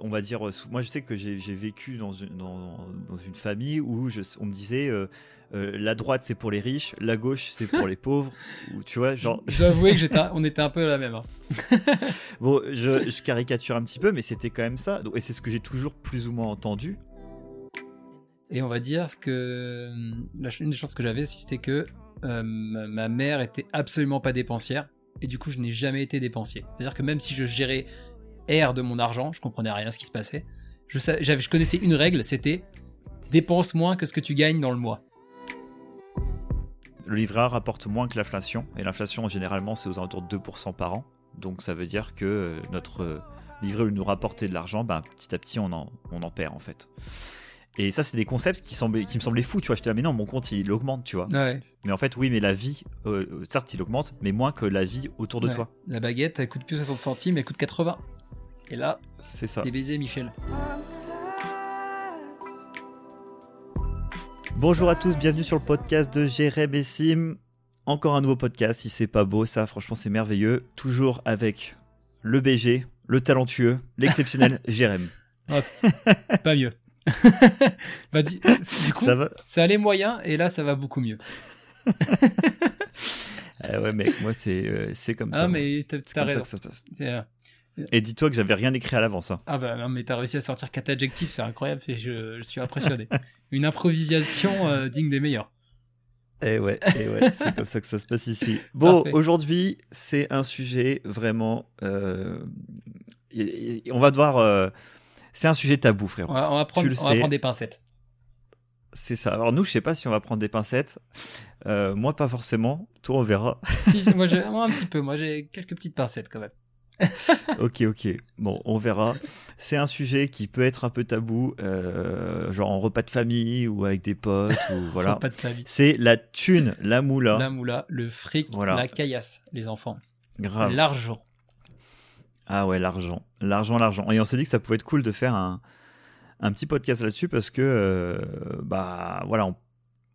on va dire, moi je sais que j'ai vécu dans une, dans, une famille où je, on me disait euh, euh, la droite c'est pour les riches, la gauche c'est pour les pauvres, ou tu vois, genre. Je dois avouer que on était un peu la même. Hein. bon, je, je, caricature un petit peu, mais c'était quand même ça, et c'est ce que j'ai toujours plus ou moins entendu. Et on va dire que une des chances que j'avais, c'était que ma mère était absolument pas dépensière et du coup je n'ai jamais été dépensier. C'est-à-dire que même si je gérais R de mon argent, je comprenais rien à ce qui se passait. Je, je connaissais une règle, c'était dépense moins que ce que tu gagnes dans le mois. Le livret A rapporte moins que l'inflation, et l'inflation généralement c'est aux alentours de 2% par an. Donc ça veut dire que euh, notre euh, livret où nous rapportait de l'argent, ben, petit à petit on en, on en perd en fait. Et ça, c'est des concepts qui, semblaient, qui me semblaient fous, tu vois. J'étais là, mais non, mon compte, il augmente, tu vois. Mais en fait, oui, mais la vie, euh, certes, il augmente, mais moins que la vie autour de toi. La baguette, elle coûte plus 60 centimes, elle coûte 80. Et là, c'est ça. Des baisers, Michel. Bonjour à tous, bienvenue sur le podcast de Jérém et Sim. Encore un nouveau podcast, si c'est pas beau, ça, franchement, c'est merveilleux. Toujours avec le BG, le talentueux, l'exceptionnel Jérém. pas mieux. bah, du, coup, ça, allait moyen et là, ça va beaucoup mieux. Ah ouais, mec, moi, c'est euh, c'est comme ça. Ah, mais t'as raison. Ça que ça se passe. Euh, et dis-toi que j'avais rien écrit à l'avance. Hein. Ah bah non, mais t'as réussi à sortir quatre adjectifs, c'est incroyable, et je, suis impressionné. Une improvisation euh, digne des meilleurs. Eh ouais, et eh ouais c'est comme ça que ça se passe ici. Bon, aujourd'hui, c'est un sujet vraiment. on va devoir c'est un sujet tabou, frère. On va, prendre, des pincettes. C'est ça. Alors nous, je sais pas si on va prendre des pincettes. Euh, moi, pas forcément. Toi, on verra. si, moi, moi, un petit peu. Moi, j'ai quelques petites pincettes quand même. ok, ok. Bon, on verra. C'est un sujet qui peut être un peu tabou, euh, genre en repas de famille ou avec des potes ou voilà. repas de famille. C'est la thune, la moula. La moula, le fric, la caillasse, les enfants. Grave. L'argent. Ah ouais, l'argent. L'argent, l'argent. Et on s'est dit que ça pouvait être cool de faire un, un petit podcast là-dessus parce que, euh, bah voilà,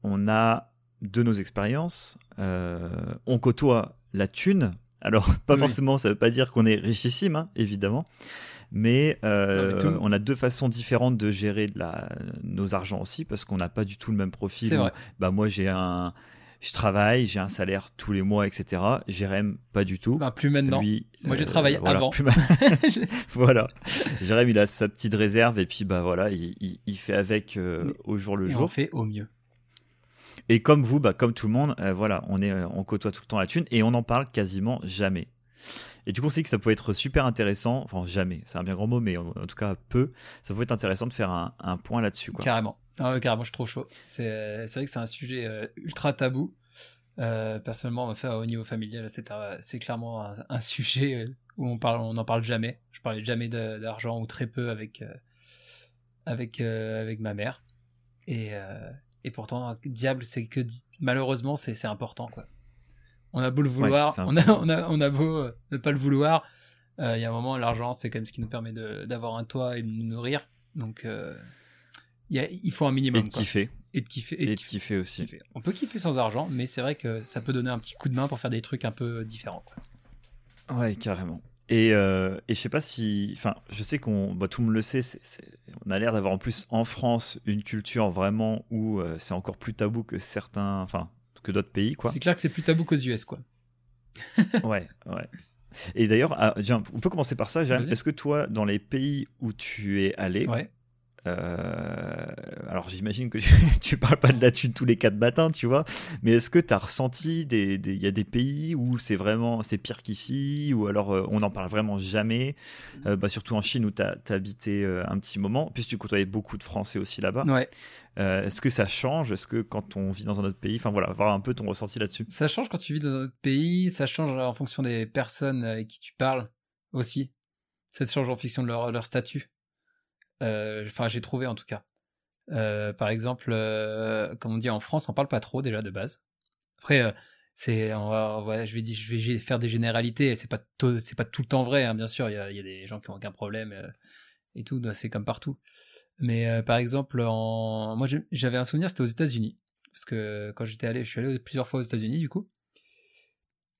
on, a de nos expériences, euh, on côtoie la thune. Alors, pas forcément, ça veut pas dire qu'on est richissime, hein, évidemment. Mais, euh, on a deux façons différentes de gérer la, nos argents aussi parce qu'on n'a pas du tout le même profil. Vrai. Bah moi j'ai un je travaille, j'ai un salaire tous les mois, etc. Jérém, pas du tout. Bah, plus maintenant. Moi, j'ai travaillé euh, avant. voilà. Jérém, il a sa petite réserve et puis, bah voilà, il, fait avec euh, au jour le jour. On fait au mieux. Et comme vous, bah, comme tout le monde, euh, voilà, on, est, on côtoie tout le temps la thune et on n'en parle quasiment jamais. Et du coup, on s'est dit que ça pouvait être super intéressant, enfin jamais, c'est un bien grand mot, mais en, tout cas peu, ça pouvait être intéressant de faire un, point là-dessus. Carrément. Ah carrément, je suis trop chaud. C'est vrai que c'est un sujet euh, ultra tabou. Euh, personnellement, au niveau familial, c'est clairement un, sujet euh, où on parle, n'en parle jamais. Je parlais jamais d'argent ou très peu avec avec ma mère. Et, et pourtant, diable, c'est que malheureusement, c'est important quoi. On a beau le vouloir, on, a, on, a, on a beau ne pas le vouloir. Il y a un moment, l'argent, c'est quand même ce qui nous permet d'avoir un toit et de nous nourrir. Donc il faut un minimum. Et de kiffer. Et de kiffer. Et, de kiffer, aussi. On peut kiffer sans argent, mais c'est vrai que ça peut donner un petit coup de main pour faire des trucs un peu différents. Ouais, carrément. Et, euh, et je sais pas si. Enfin, je sais qu'on. Bah, tout le monde le sait, on a l'air d'avoir en plus en France une culture vraiment où euh, c'est encore plus tabou que certains. Enfin, que d'autres pays, quoi. C'est clair que c'est plus tabou qu'aux US, quoi. ouais, ouais. Et d'ailleurs, ah, on peut commencer par ça. Est-ce que toi, dans les pays où tu es allé, ouais. Euh, alors j'imagine que tu, parles pas de la thune tous les quatre matins, tu vois, mais est-ce que tu as ressenti des, il y a des pays où c'est vraiment c'est pire qu'ici, ou alors euh, on n'en parle vraiment jamais, euh, bah, surtout en Chine où tu as, habité un petit moment, puisque tu côtoyais beaucoup de Français aussi là-bas. Ouais. est-ce que ça change? Est-ce que quand on vit dans un autre pays, enfin voilà, voir un peu ton ressenti là-dessus. Ça change quand tu vis dans un autre pays, ça change en fonction des personnes avec qui tu parles aussi. Ça change en fonction de leur, leur statut. Euh, enfin, j'ai trouvé en tout cas. Euh, par exemple, euh, comme on dit en France, on parle pas trop déjà de base. Après, c'est, je vais dire, je vais faire des généralités. C'est pas, c'est pas tout le temps vrai, hein, bien sûr. Il y a, des gens qui ont aucun problème et tout. C'est comme partout. Mais par exemple, moi j'avais un souvenir, c'était aux États-Unis, parce que quand j'étais allé, je suis allé plusieurs fois aux États-Unis du coup.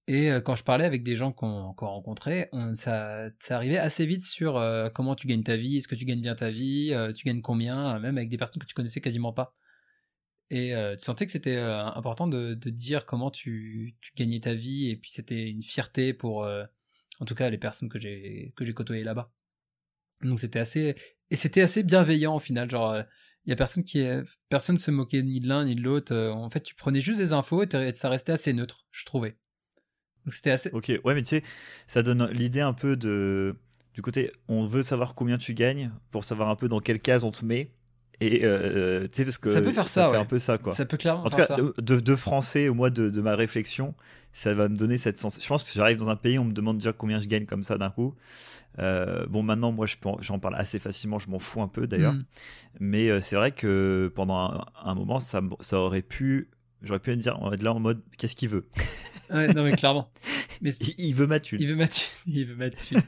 Et euh, quand je parlais avec des gens qu'on qu'on rencontrait, on, ça, arrivait assez vite sur euh, comment tu gagnes ta vie, est-ce que tu gagnes bien ta vie, euh, tu gagnes combien, même avec des personnes que tu connaissais quasiment pas. Et tu sentais que c'était important de, dire comment tu, gagnais ta vie, et puis c'était une fierté pour, en tout cas, les personnes que j'ai côtoyées là-bas. Donc c'était assez et c'était assez bienveillant au final, genre il y a personne qui personne se moquait ni de l'un ni de l'autre. en fait, tu prenais juste des infos et ça restait assez neutre, je trouvais. Donc c'était assez. Ok, ouais, mais tu sais, ça donne l'idée un peu de. Du côté, on veut savoir combien tu gagnes pour savoir un peu dans quelle case on te met. Et euh, tu sais, parce que. Ça peut faire ça, ouais. un peu ça, quoi. Ça peut clairement En tout cas, de, de, français, au mois de, de, ma réflexion, ça va me donner cette sensation. Je pense que j'arrive dans un pays, on me demande déjà combien je gagne comme ça d'un coup. Euh, bon, maintenant, moi, j'en parle assez facilement, je m'en fous un peu d'ailleurs. Mm. Mais euh, c'est vrai que pendant un, un moment, ça, ça aurait pu. J'aurais pu me dire, on va être là en mode, qu'est-ce qu'il veut? Ouais, non, mais clairement. Mais il, veut ma thune. Il veut ma thune. Il veut ma thune.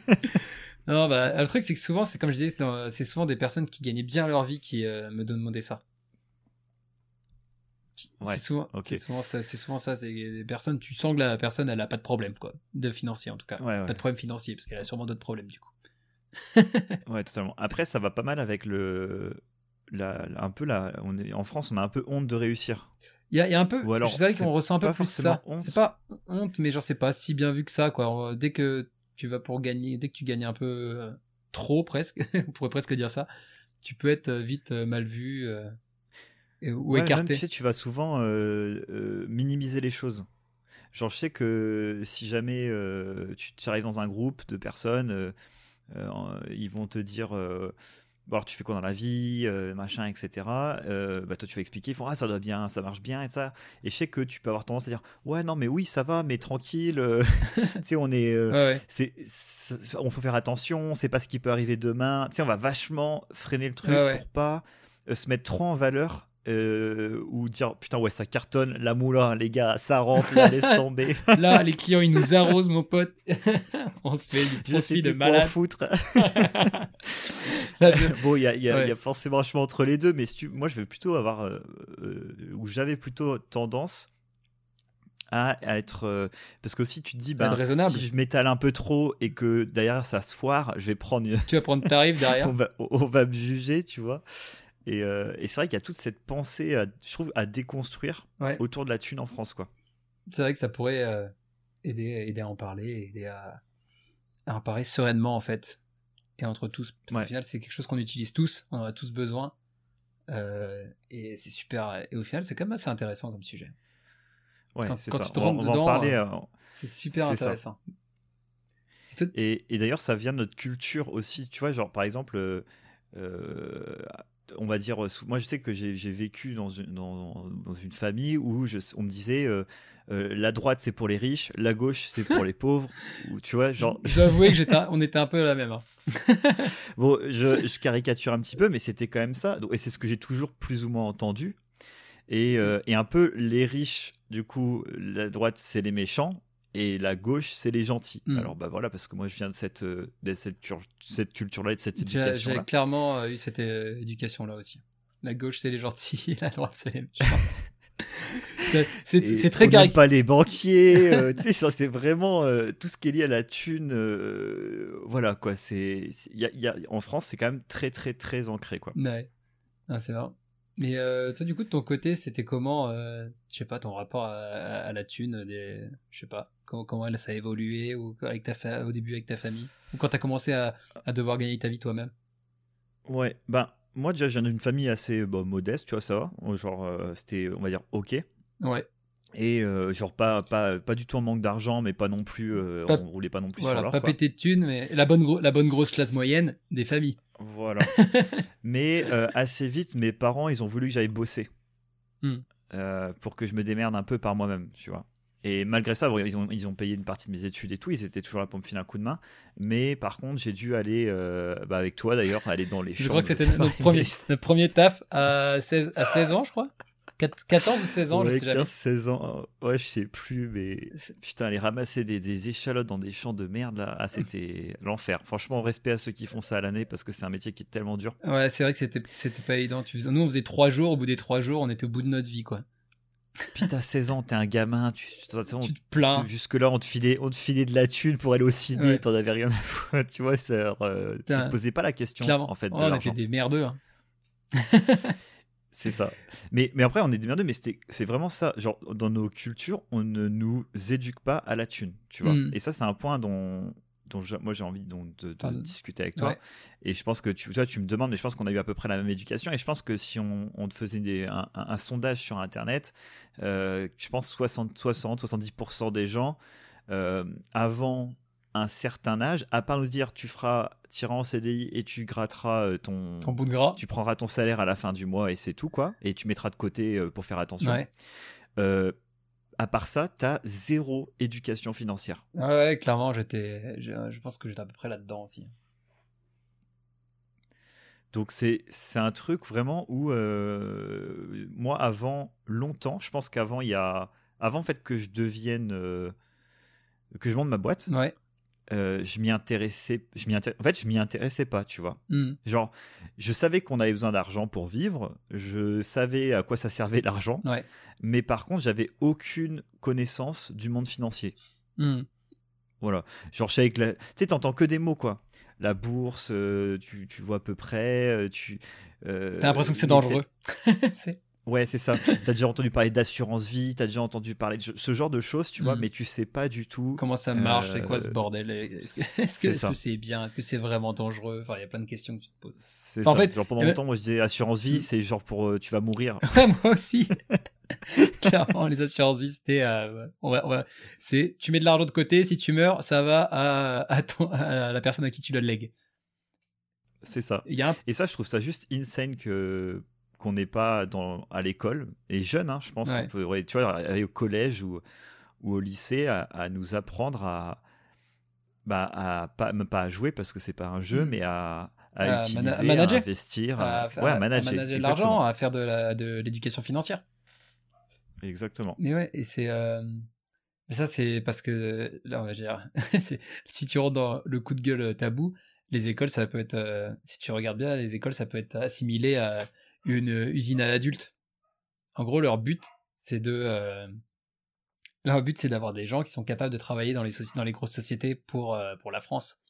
non, bah, le truc, c'est que souvent, c'est comme je disais, c'est souvent des personnes qui gagnaient bien leur vie qui euh, me demandaient ça. Ouais, c'est souvent, souvent, ça. C'est souvent ça. C'est des personnes, tu sens que la personne, elle a pas de problème, quoi. De financier, en tout cas. pas de problème financier, parce qu'elle a sûrement d'autres problèmes, du coup. ouais, totalement. Après, ça va pas mal avec le. La, un peu là, on est en France, on a un peu honte de réussir. Il y, a un peu. C'est vrai qu'on ressent un peu plus ça. C'est pas honte, mais genre c'est pas si bien vu que ça quoi. Dès que tu vas pour gagner, dès que tu gagnes un peu euh, trop presque, on pourrait presque dire ça, tu peux être euh, vite euh, mal vu ou écarté. tu sais, tu vas souvent minimiser les choses. Genre je sais que si jamais tu, tu, arrives dans un groupe de personnes, ils vont te dire alors tu fais quoi dans la vie, euh, machin, etc. Euh, bah toi tu vas expliquer, ils font ah ça doit bien, ça marche bien et ça. Et je sais que tu peux avoir tendance à dire ouais non mais oui ça va, mais tranquille, euh, tu sais on est, c'est, on faut faire attention, on sait pas ce qui peut arriver demain. Tu sais on va vachement freiner le truc pour pas se mettre trop en valeur euh, ou dire putain ouais ça cartonne la moula les gars ça rentre là laisse tomber. Là les clients ils nous arrosent mon pote. On se fait du profit de malade. foutre. Bon il y a, y, a, y a, forcément un chemin entre les deux mais moi je vais plutôt avoir euh, euh, ou j'avais plutôt tendance à, être parce que si tu te dis bah, si je m'étale un peu trop et que derrière ça se foire je vais prendre tu vas prendre tarif derrière. On, va, on va me juger tu vois euh, et, c'est vrai qu'il y a toute cette pensée, à, je trouve, à déconstruire autour de la thune en France. quoi. C'est vrai que ça pourrait euh, aider, aider à en parler, aider à, en parler sereinement, en fait. Et entre tous. Parce qu'au final, c'est quelque chose qu'on utilise tous, on en a tous besoin. Euh, et c'est super. Et au final, c'est quand même assez intéressant comme sujet. Ouais, c'est ça. on, va en parler. c'est super intéressant. Et, et d'ailleurs, ça vient de notre culture aussi. Tu vois, genre, par exemple, on va dire, moi je sais que j'ai vécu dans une, dans, une, famille où je, on me disait euh, euh, la droite c'est pour les riches, la gauche c'est pour les pauvres, ou tu vois, genre. J'avoue que j'étais, on était un peu la même. Hein. bon, je, caricature un petit peu, mais c'était quand même ça, et c'est ce que j'ai toujours plus ou moins entendu. Et, euh, et, un peu les riches, du coup, la droite c'est les méchants, et la gauche, c'est les gentils. Hmm. Alors bah voilà, parce que moi je viens de cette, euh, de cette, cette culture-là et de cette éducation. J'ai clairement euh, eu cette euh, éducation-là aussi. La gauche, c'est les gentils, et la droite, c'est les méchants. c'est très caricatural. pas les banquiers, tu sais, c'est vraiment tout ce qui est lié à la thune. voilà quoi, c'est, y a, y a, en France, c'est quand même très très très ancré quoi. Ouais, ah, c'est vrai. Mais euh, toi, du coup, de ton côté, c'était comment, euh, je sais pas, ton rapport à, la thune, des, je sais pas, comment, comment elle, ça a évolué ou avec ta au début avec ta famille Ou quand tu as commencé à, devoir gagner ta vie toi-même? Ouais, ben, moi déjà, j'ai une famille assez bon, modeste, tu vois, ça va. Genre, euh, c'était, on va dire, ok. Ouais. Et genre, pas, pas, pas du tout en manque d'argent, mais pas non plus, on roulait pas non plus voilà, sur l'or. Pas pété de thunes, mais la bonne, la bonne grosse classe moyenne des familles. Voilà. Mais euh, assez vite, mes parents, ils ont voulu que j'aille bosser. Hmm. Euh, pour que je me démerde un peu par moi-même, tu vois. Et malgré ça, ils, ont, ils ont payé une partie de mes études et tout, ils étaient toujours là pour me filer un coup de main. Mais par contre, j'ai dû aller, euh, bah avec toi d'ailleurs, aller dans les champs. Je crois que c'était notre premier, notre premier taf à 16, à 16 ans, je crois. 14 ou 16 ans, ouais, je sais 15, 16 ans, ouais, je sais plus, mais putain, aller ramasser des, des, échalotes dans des champs de merde, là, ah, c'était l'enfer. Franchement, respect à ceux qui font ça à l'année parce que c'est un métier qui est tellement dur. Ouais, c'est vrai que c'était, c'était pas évident. Nous, on faisait 3 jours, au bout des 3 jours, on était au bout de notre vie, quoi. Puis t'as 16 ans, t'es un gamin, tu, tu te plains. Jusque-là, on te, filait, on te filait de la thune pour aller au ciné, t'en avais rien à foutre. Tu vois, ça, euh, tu te posais pas la question, en fait. on était des merdeux. Hein. c'est ça. Mais, mais après, on est des merdeux, mais c'est vraiment ça. Genre, dans nos cultures, on ne nous éduque pas à la thune, tu vois. Mm. Et ça, c'est un point dont dont moi j'ai envie de, de discuter avec toi. Et je pense que tu, vois, tu me demandes, mais je pense qu'on a eu à peu près la même éducation. Et je pense que si on, on te faisait des, un, sondage sur Internet, euh, je pense 60, 60 70% des gens, euh, avant un certain âge, à part nous dire tu feras tirer en CDI et tu gratteras euh, ton, ton bout de gras, tu prendras ton salaire à la fin du mois et c'est tout quoi, et tu mettras de côté pour faire attention. Ouais à part ça, tu as zéro éducation financière. Ouais, clairement, j'étais, je pense que j'étais à peu près là-dedans aussi. Donc c'est un truc vraiment où euh, moi avant longtemps, je pense qu'avant il y a avant en fait que je devienne euh, que je monte ma boîte. Ouais. Euh, je m'y intéressais, je m'y en fait, je m'y intéressais pas, tu vois. Hmm. Genre, je savais qu'on avait besoin d'argent pour vivre, je savais à quoi ça servait l'argent, mais par contre, j'avais aucune connaissance du monde financier. Hmm. Voilà. Genre, je savais que, tu sais, t'entends que des mots, quoi. La bourse, euh, tu, tu, vois à peu près, euh, tu. T'as l'impression que c'est dangereux. Ouais, c'est ça. tu as déjà entendu parler d'assurance vie, tu as déjà entendu parler de ce genre de choses, tu vois, mm. mais tu sais pas du tout. Comment ça marche, c'est quoi ce euh, bordel? Est-ce que c'est bien? Est-ce que c'est vraiment dangereux? Enfin, il y a plein de questions que tu te poses. C'est ça. En fait, genre, pendant longtemps, moi je disais assurance vie, mm. c'est genre pour euh, tu vas mourir. Ouais, moi aussi. Clairement, les assurances vie, c'était. Euh, on va, c'est tu mets de l'argent de côté, si tu meurs, ça va à, à, la personne à qui tu le lègues. C'est ça. Et ça, je trouve ça juste insane que qu'on n'est pas dans, à l'école, et jeune, hein, je pense qu'on peut, tu vois, aller au collège ou, ou au lycée à, nous apprendre à, bah, à pas, même pas à jouer parce que c'est pas un jeu, mm. mais à, à, utiliser, à investir, à, ouais, manager, de l'argent, à faire de l'éducation financière. Exactement. Mais ouais, et c'est. Euh, ça, c'est parce que. Là, on va dire. si tu rentres dans le coup de gueule tabou, les écoles, ça peut être. Euh, si tu regardes bien, les écoles, ça peut être assimilé à une usine à l'adultes. En gros, leur but, c'est de. Euh, leur but, c'est d'avoir des gens qui sont capables de travailler dans les, dans les grosses sociétés pour, euh, pour la France.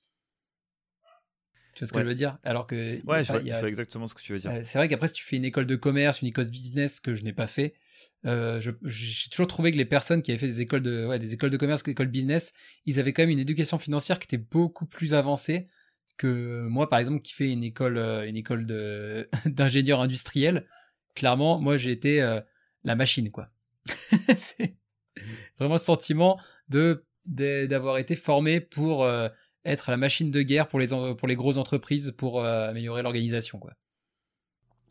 Tu vois ce que je veux dire? Alors que. Ouais, je, vois, exactement ce que tu veux dire. c'est vrai qu'après, si tu fais une école de commerce, une école de business que je n'ai pas fait, euh, j'ai toujours trouvé que les personnes qui avaient fait des écoles de, ouais, des écoles de commerce, des écoles business, ils avaient quand même une éducation financière qui était beaucoup plus avancée que moi, par exemple, qui fais une école, euh, une école d'ingénieur industriel, clairement, moi, j'ai été euh, la machine, quoi. c'est vraiment le sentiment de, d'avoir été formé pour euh, être la machine de guerre pour les, pour les grosses entreprises pour améliorer l'organisation, quoi.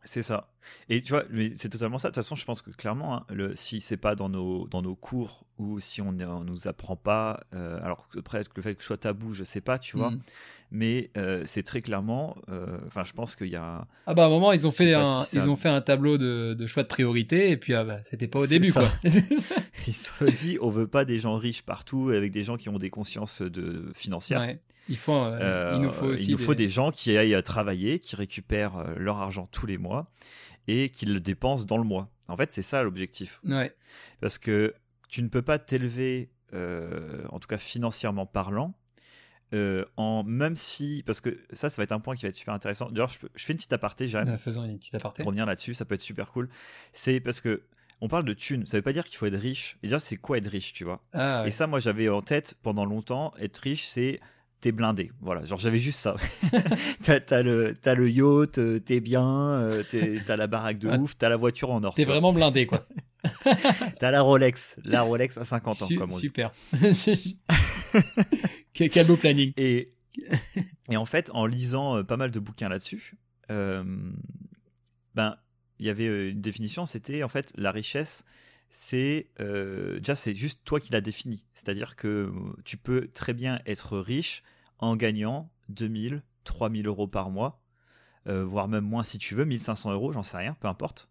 C'est ça. Et tu vois, c'est totalement ça. De toute façon, je pense que clairement, hein, le, si c'est pas dans nos, dans nos cours ou si on ne nous apprend pas, euh, alors après, le fait que je sois tabou, je sais pas, tu vois, mm. mais euh, c'est très clairement, euh, enfin, je pense qu'il y a. Ah bah à un moment, ils ont, fait un, ils ont fait un tableau de, de, choix de priorité et puis ah bah, c'était pas au début, quoi. ils se sont dit, on veut pas des gens riches partout avec des gens qui ont des consciences de, financières. Ouais. Il, faut, euh, il nous faut aussi. Il nous des... faut des gens qui aillent travailler, qui récupèrent euh, leur argent tous les mois et qui le dépensent dans le mois. En fait, c'est ça l'objectif. Ouais. Parce que tu ne peux pas t'élever, euh, en tout cas financièrement parlant, en même si parce que ça ça va être un point qui va être super intéressant d'ailleurs je, fais une petite aparté j'aime faisons une petite aparté pour revenir là-dessus ça peut être super cool c'est parce que on parle de thunes ça veut pas dire qu'il faut être riche et déjà c'est quoi être riche tu vois? Ah, et ça moi j'avais en tête pendant longtemps être riche c'est t'es blindé. Voilà, genre j'avais juste ça. t'as, le, as le yacht, euh, t'es bien, euh, t'as la baraque de ouf, t'as la voiture en or. T'es vraiment blindé, quoi. t'as la Rolex, la Rolex à 50 ans, comme on Super. Quel beau planning. Et, et en fait, en lisant euh, pas mal de bouquins là-dessus, ben, il y avait une définition, c'était en fait la richesse, c'est euh, déjà c'est juste toi qui l'as défini. C'est-à-dire que tu peux très bien être riche en gagnant 2000, 3000 euros par mois, euh, voire même moins si tu veux, 1500 euros, j'en sais rien, peu importe.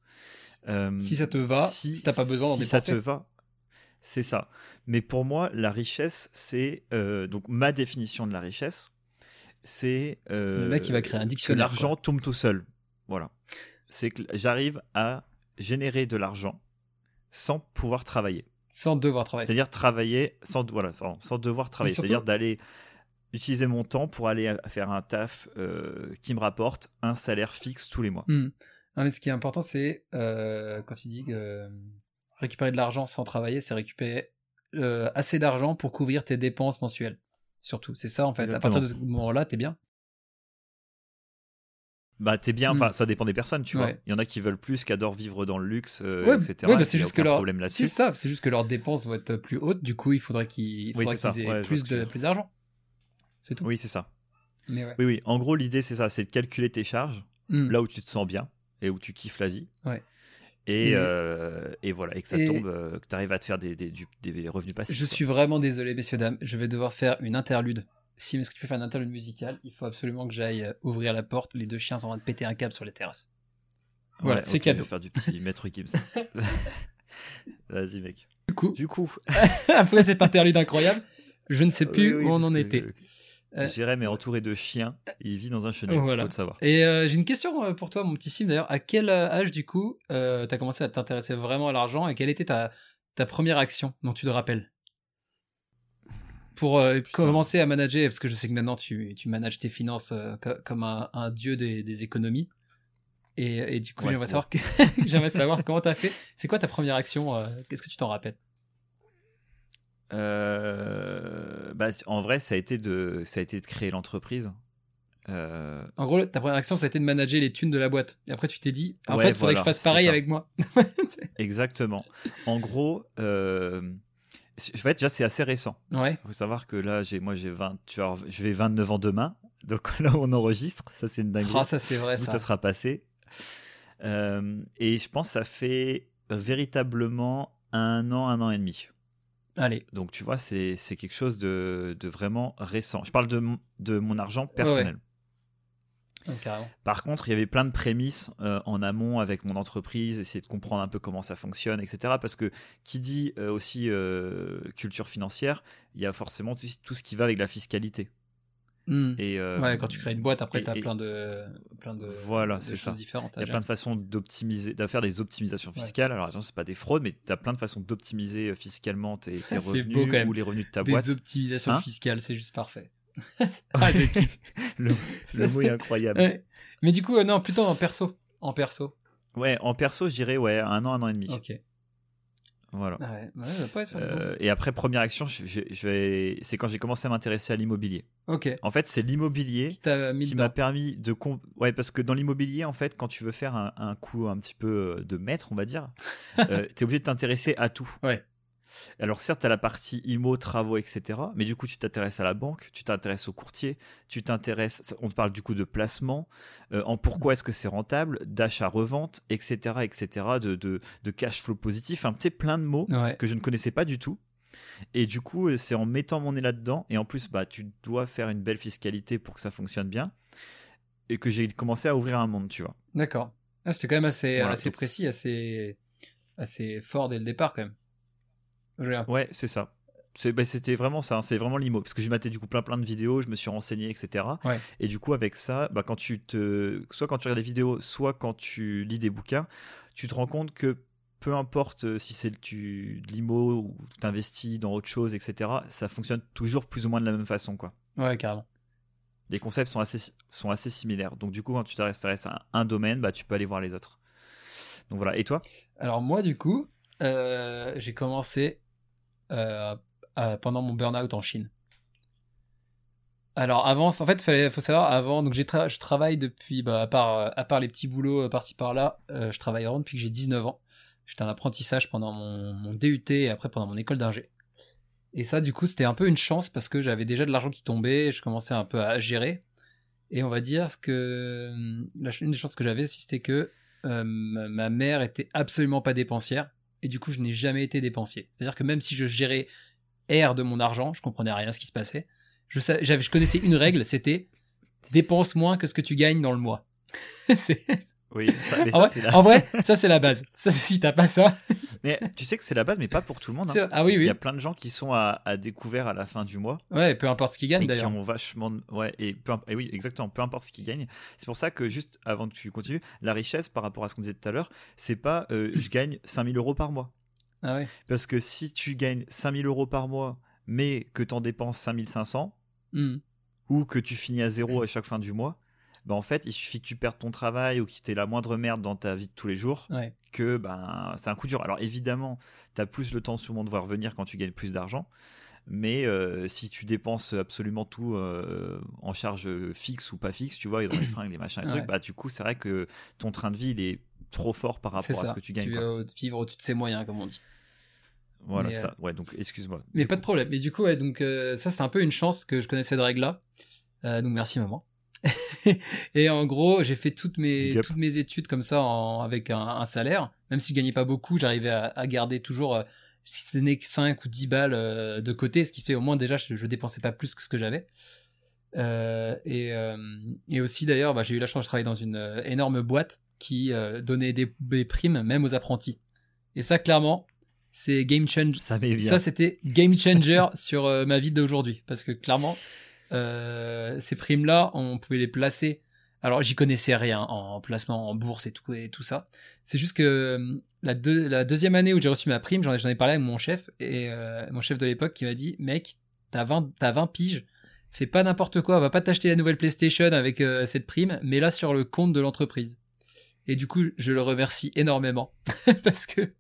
Euh, si ça te va, si, t'as pas besoin d'en si ça te va, c'est ça. Mais pour moi, la richesse, c'est donc ma définition de la richesse, c'est le mec qui va créer un dictionnaire. L'argent tombe tout seul. Voilà. C'est que j'arrive à générer de l'argent sans pouvoir travailler. Sans devoir travailler. C'est-à-dire travailler sans, voilà, sans devoir travailler. surtout- C'est-à-dire d'aller utiliser mon temps pour aller faire un taf euh, qui me rapporte un salaire fixe tous les mois. Hmm. Non, mais ce qui est important, c'est euh, quand tu dis que euh, récupérer de l'argent sans travailler, c'est récupérer euh, assez d'argent pour couvrir tes dépenses mensuelles. Surtout, c'est ça en fait. À partir de ce moment-là, t'es bien. Bah t'es bien, Mm. enfin ça dépend des personnes, tu vois. Il y en a qui veulent plus, qui adorent vivre dans le luxe, euh, Ouais, etc. ouais, bah, c'est juste que leur- problème là-dessus. C'est ça, c'est juste que leurs dépenses vont être plus hautes, du coup, il faudrait qu'ils Oui, qu'ils aient plus d'argent. C'est tout. Oui, c'est ça. Mais. Oui, oui. En gros, l'idée c'est ça, c'est de calculer tes charges Hmm. là où tu te sens bien et où tu kiffes la vie. Ouais. Et, Et- euh, et voilà, et que ça et- tombe, euh, que tu arrives à te faire des, des, revenus passifs. Je quoi. suis vraiment désolé, messieurs, dames. Je vais devoir faire une interlude. Si est-ce que tu peux faire une interlude musicale, il faut absolument que j'aille euh, ouvrir la porte. Les deux chiens sont en train de péter un câble sur les terrasses. Voilà, Ouais, c'est ok, cadeau. faire du petit maître Gibbs. Vas-y, mec. Du coup, Du coup, après cette interlude incroyable, je ne sais plus Oui, oui, où on en était. euh, Jérém est entouré de chiens. Il vit dans un chenil. Voilà. Faut le savoir. Et euh, j'ai une question euh, pour toi, mon petit Sim, d'ailleurs. À quel âge, du coup, euh, t'as commencé à t'intéresser vraiment à l'argent et quelle était ta, ta première action dont tu te rappelles? Pour euh, commencer à manager, parce que je sais que maintenant tu, tu manages tes finances euh, co- comme un, un dieu des, des économies. Et, et du coup, Ouais, j'aimerais ouais. savoir, j'aimerais savoir comment t'as fait. C'est quoi ta première action euh, Qu'est-ce que tu t'en rappelles? Bah, en vrai, ça a été de, ça a été de créer l'entreprise. En gros, ta première action, ça a été de manager les thunes de la boîte. Et après, tu t'es dit, en Ouais, fait, il faudrait que je fasse pareil avec moi. exactement. En gros, en fait, déjà, c'est assez récent. ouais. Il faut savoir que là, j'ai, moi, j'ai 20, tu vois, je vais 29 ans demain. Donc là, on enregistre. Ça, c'est une dinguerie. Ah, ça, c'est vrai, Où ça. ça sera passé. Euh, et je pense que ça fait véritablement un an, un an et demi. Allez. Donc tu vois, c'est quelque chose de, de vraiment récent. Je parle de mon, de mon argent personnel. Oh, carrément. Par contre, il y avait plein de prémices euh, en amont avec mon entreprise, essayer de comprendre un peu comment ça fonctionne, etc. Parce que qui dit euh, aussi euh, culture financière, il y a forcément tout, tout ce qui va avec la fiscalité. Hmm. Et, euh, Ouais, quand tu crées une boîte, après, tu as et- plein de, plein de, Voilà, de choses ça. différentes. Il y a plein de façons d'optimiser, de faire des optimisations Ouais. fiscales. Alors attention, c'est pas des fraudes, mais tu as plein de façons d'optimiser fiscalement tes, revenus beau quand même. ou les revenus de ta Des boîte. optimisations Hein? fiscales, c'est juste parfait. ah, je kiffe. Le, le mot est incroyable. Ouais. Mais du coup, euh, non, plutôt en perso. En perso. Ouais, en perso, je dirais ouais, un an, un an et demi. Ok. Voilà. Ah ouais, ouais, ça va pas être Euh, et après, première action, je, je- je vais... c'est quand j'ai commencé à m'intéresser à l'immobilier. Ok. En fait, c'est l'immobilier Qui m'a permis de... Ouais, parce que dans l'immobilier, en fait, quand tu veux faire un, un coup un petit peu euh, de maître, on va dire, euh, tu es obligé de t'intéresser à tout. Ouais. Alors certes, à la partie IMO, travaux, etc. Mais du coup, tu t'intéresses à la banque, tu t'intéresses au courtier, tu t'intéresses... On te parle du coup de placement, euh, en pourquoi est-ce que c'est rentable, d'achat-revente, etc., etc., de, de, de cash flow positif, tu sais, plein de mots Ouais. que je ne connaissais pas du tout. Et du coup, euh, c'est en mettant mon nez là-dedans, et en plus, bah, tu dois faire une belle fiscalité pour que ça fonctionne bien, et que j'ai commencé à ouvrir un monde, tu vois. D'accord. Ah, C'était quand même assez, Voilà, assez donc précis, assez, assez fort dès le départ, quand même. Ouais, c'est ça. Bah, C'était vraiment ça, hein, c'est vraiment l'IMO. Parce que j'ai maté du coup plein plein de vidéos, je me suis renseigné, etc. Ouais. Et du coup, avec ça, bah, quand tu te. Soit quand tu regardes des vidéos, soit quand tu lis des bouquins, tu te rends compte que peu importe euh, si c'est tu, de l'IMO ou tu investis dans autre chose, etc., ça fonctionne toujours plus ou moins de la même façon, quoi. Ouais, carrément. les concepts sont assez, sont assez similaires. Donc du coup, quand tu t'intéresses à un domaine, bah, tu peux aller voir les autres. Donc voilà. Et toi? Alors moi, du coup, euh, j'ai commencé pendant mon burn-out en Chine. Alors avant, en fait, il faut savoir, avant, donc je travaille depuis, bah, à, part, euh, à part les petits boulots euh, par-ci par-là, euh, je travaille vraiment depuis que j'ai 19 ans. J'étais en apprentissage pendant mon, DUT et après pendant mon école d'ingé. Et ça, du coup, c'était un peu une chance parce que j'avais déjà de l'argent qui tombait, je commençais un peu à gérer. Et on va dire que la, une des chances que j'avais, c'était que euh, ma mère était absolument pas dépensière et du coup je n'ai jamais été dépensier. C'est-à-dire que même si je gérais R de mon argent, je comprenais rien à ce qui se passait. Je, connaissais une règle, c'était dépense moins que ce que tu gagnes dans le mois. C'est- Oui, ça, mais en, ça, vrai, c'est la- en vrai, ça c'est la base. Ça, si t'as pas ça, Mais tu sais que c'est la base, mais pas pour tout le monde. hein. ah oui Il y a plein de gens qui sont à, à découvert à la fin du mois ouais, peu importe ce qu'ils gagnent et qui d'ailleurs. ont vachement. Ouais, et, peu imp- et oui, exactement, peu importe ce qu'ils gagnent. C'est pour ça que, juste avant que tu continues, la richesse par rapport à ce qu'on disait tout à l'heure, c'est pas euh, je gagne 5000 euros par mois. Ah ouais. Parce que si tu gagnes 5000 euros par mois, mais que tu en dépenses 5500, Hmm. ou que tu finis à zéro à chaque fin du mois, bah en fait, il suffit que tu perdes ton travail ou qu'il t'ait la moindre merde dans ta vie de tous les jours, Ouais. que ben, c'est un coup dur. Alors évidemment, tu as plus le temps souvent de voir venir quand tu gagnes plus d'argent, mais euh, si tu dépenses absolument tout euh, en charge fixe ou pas fixe, tu vois, dans les fringues, les machins, les Ouais. trucs, bah du coup, c'est vrai que ton train de vie, il est trop fort par rapport à ce que tu gagnes. Tu vas vivre au-dessus de ses moyens, comme on dit. Voilà Mais, ça. Ouais, donc excuse-moi. Mais pas de problème. Et du coup, ouais, donc euh, ça, c'est un peu une chance que je connaissais de règle-là. Euh, donc merci maman. Et en gros, j'ai fait toutes mes, Big toutes mes études comme ça en- avec un, un salaire. Même si je gagnais pas beaucoup, j'arrivais à, à garder toujours, euh, si ce n'est que 5 ou 10 balles euh, de côté, ce qui fait au moins déjà, je, je dépensais pas plus que ce que j'avais. Euh, et, et aussi d'ailleurs, bah, j'ai eu la chance de travailler dans une énorme boîte qui donnait des, des primes même aux apprentis. Et ça, clairement, c'est game change. Ça c'était game changer sur euh, ma vie d'aujourd'hui. Parce que clairement, euh, ces primes-là, on pouvait les placer. Alors, j'y connaissais rien en placement en bourse et tout, et tout ça. C'est juste que euh, la, deux- la deuxième année où j'ai reçu ma prime, j'en ai, parlé avec mon chef, et euh, mon chef de l'époque qui m'a dit Mec, t'as 20, t'as 20 piges, fais pas n'importe quoi, va pas t'acheter la nouvelle PlayStation avec cette prime, mais là sur le compte de l'entreprise. Et du coup, je le remercie énormément. parce que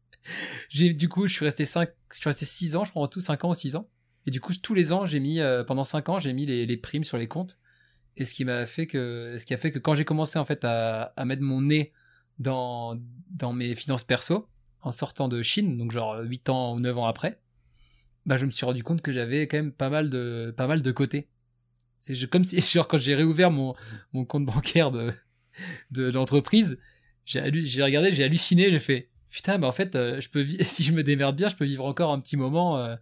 du coup je suis resté 5 je suis resté 6 ans je crois en tout 5 ans ou 6 ans et du coup tous les ans j'ai mis euh, pendant 5 ans j'ai mis les, primes sur les comptes. Et ce qui m'a fait que ce qui a fait que quand j'ai commencé en fait à, mettre mon nez dans dans mes finances perso en sortant de Chine donc genre 8 ans ou 9 ans après bah je me suis rendu compte que j'avais quand même pas mal de pas mal de côté. C'est comme si genre quand j'ai réouvert mon mon compte bancaire de de l'entreprise j'ai regardé j'ai halluciné j'ai fait putain bah en fait euh, je peux si je me démerde bien je peux vivre encore un petit moment euh,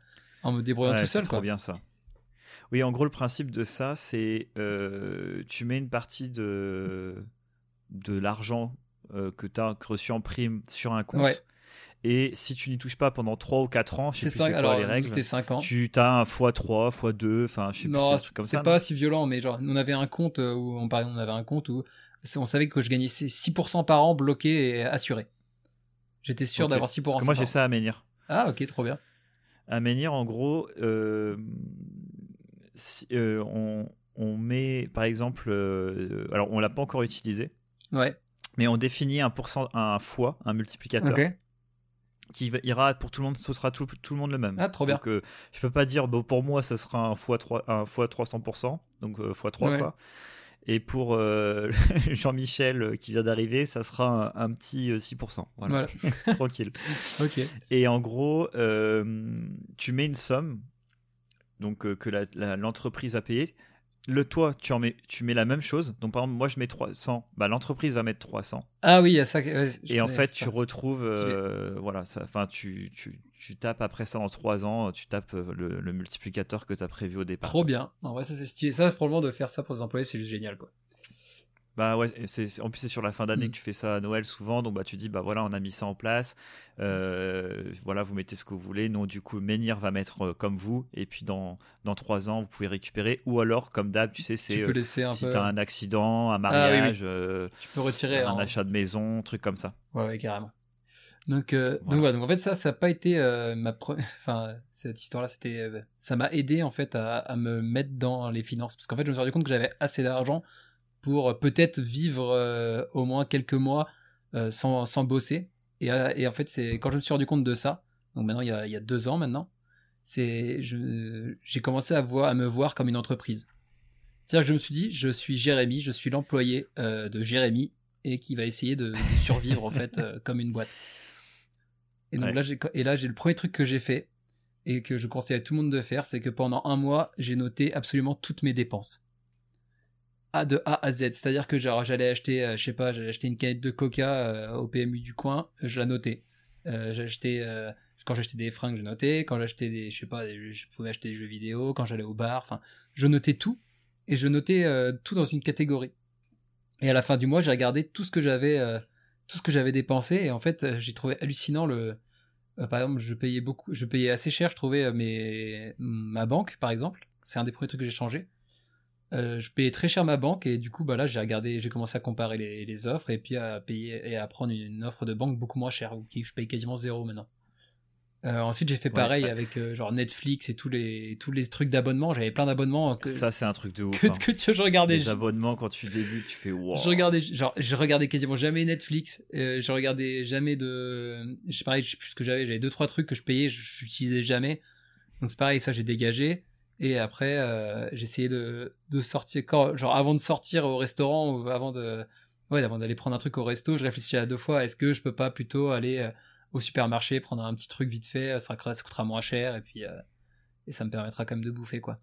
en me débrouillant Ouais, tout c'est seul trop quoi bien ça. Oui, en gros, le principe de ça, c'est euh, tu mets une partie de, de l'argent euh, que tu as reçu en prime sur un compte. Ouais. Et si tu n'y touches pas pendant 3 ou 4 ans, je sais c'est plus ça c'est quoi alors les règles, c'était 5 ans tu as un x3, x2, enfin je sais plus, c'est non un truc comme c'est ça. pas si violent mais genre on avait un compte euh, où on parlait on avait un compte où c'est- on savait que je gagnais 6% par an bloqué et assuré j'étais sûr Ok. d'avoir 6% Parce que moi, j'ai ça à Menhir. ah ok trop bien À Menhir, en gros, euh, si- euh, on, on met, par exemple, euh, alors on l'a pas encore utilisé, ouais mais on définit un, pourcent, un fois, un multiplicateur. qui ira pour tout le monde, ce sera tout, tout le monde le même. Ah, trop bien. Donc, je peux pas dire, bon, pour moi, ça sera un x 3, un fois 300%, donc x 3 Ouais. quoi. Et pour euh, Jean-Michel euh, qui vient d'arriver, ça sera un, un petit euh, 6%. Voilà, voilà tranquille. ok Et en gros, euh, tu mets une somme donc euh, que l'entreprise va payer. Le toi, tu en mets, tu mets la même chose. Donc par exemple, moi je mets 300, bah, l'entreprise va mettre 300. ah oui il y a ça ouais, Et en fait, tu retrouves, euh, voilà, ça, enfin, tu, tu, tu tapes après ça en 3 ans, tu tapes euh, le, le multiplicateur que tu as prévu au départ. trop bien en vrai ça c'est stylé ça probablement de faire ça pour les employés c'est juste génial quoi Bah ouais, c'est, en plus c'est sur la fin d'année Mm. que tu fais ça à Noël souvent, donc bah tu dis bah voilà on a mis ça en place, euh, voilà vous mettez ce que vous voulez, non du coup Menhir va mettre euh, comme vous, et puis dans dans trois ans vous pouvez récupérer, ou alors comme d'hab tu sais c'est tu peux euh, laisser un si peu t'as un accident, un Ah, oui, oui. mariage, tu peux retirer un en- achat de maison, truc comme ça. Ouais, ouais, carrément. Donc, euh, donc Voilà. Donc en fait, ça, ça n'a pas été euh, ma, pre- enfin, cette histoire-là, c'était, euh, ça m'a aidé en fait à, à me mettre dans les finances, parce qu'en fait, je me suis rendu compte que j'avais assez d'argent pour euh, peut-être vivre euh, au moins quelques mois euh, sans, sans bosser. Et, et en fait, c'est quand je me suis rendu compte de ça, donc maintenant il y a, il y a deux ans maintenant, c'est, j'ai commencé à voir, à me voir comme une entreprise. C'est-à-dire que je me suis dit, je suis Jérémy, je suis l'employé euh, de Jérémy et qui va essayer de, de survivre en fait comme une boîte. Et donc Ouais. là, j'ai, et là, j'ai le premier truc que j'ai fait et que je conseille à tout le monde de faire, c'est que pendant un mois, j'ai noté absolument toutes mes dépenses. De A à Z. C'est-à-dire que j'allais acheter, euh, je sais pas, j'allais acheter une canette de coca euh, au PMU du coin, je la notais. Euh, quand j'achetais des fringues, je notais. Quand j'achetais des, je sais pas, je pouvais acheter des jeux vidéo. Quand j'allais au bar, enfin, je notais tout et je notais tout dans une catégorie. Et à la fin du mois, j'ai regardé tout ce que j'avais, tout ce que j'avais dépensé et en fait, j'ai trouvé hallucinant le. par exemple, je payais beaucoup, je payais assez cher, je trouvais mes ma banque, par exemple. C'est un des premiers trucs que j'ai changé. Euh, je payais très cher ma banque et du coup, bah là, j'ai regardé, j'ai commencé à comparer les, les offres et puis à payer et à prendre une offre de banque beaucoup moins chère, où qui je paye quasiment zéro maintenant. Euh, ensuite, j'ai fait pareil ouais. avec euh, genre Netflix et tous les, tous les trucs d'abonnement. J'avais plein d'abonnements que, Ça, c'est un truc de ouf. que, hein. que tu- je regardais. Les abonnements, quand tu débutes, tu fais wow. Je regardais, genre, je regardais quasiment jamais Netflix. je regardais jamais de. Je pareil, je sais plus ce que j'avais. J'avais deux trois trucs que je payais, je n'utilisais jamais. Donc c'est pareil, ça j'ai dégagé. Et après, euh, essayé de, de sortir, quand, genre avant de sortir au restaurant ou avant de, ouais, avant d'aller prendre un truc au resto, je réfléchissais à deux fois. Est-ce que je peux pas plutôt aller euh, au supermarché prendre un petit truc vite fait, ça, coûtera- ça coûtera moins cher et puis euh, et ça me permettra quand même de bouffer quoi.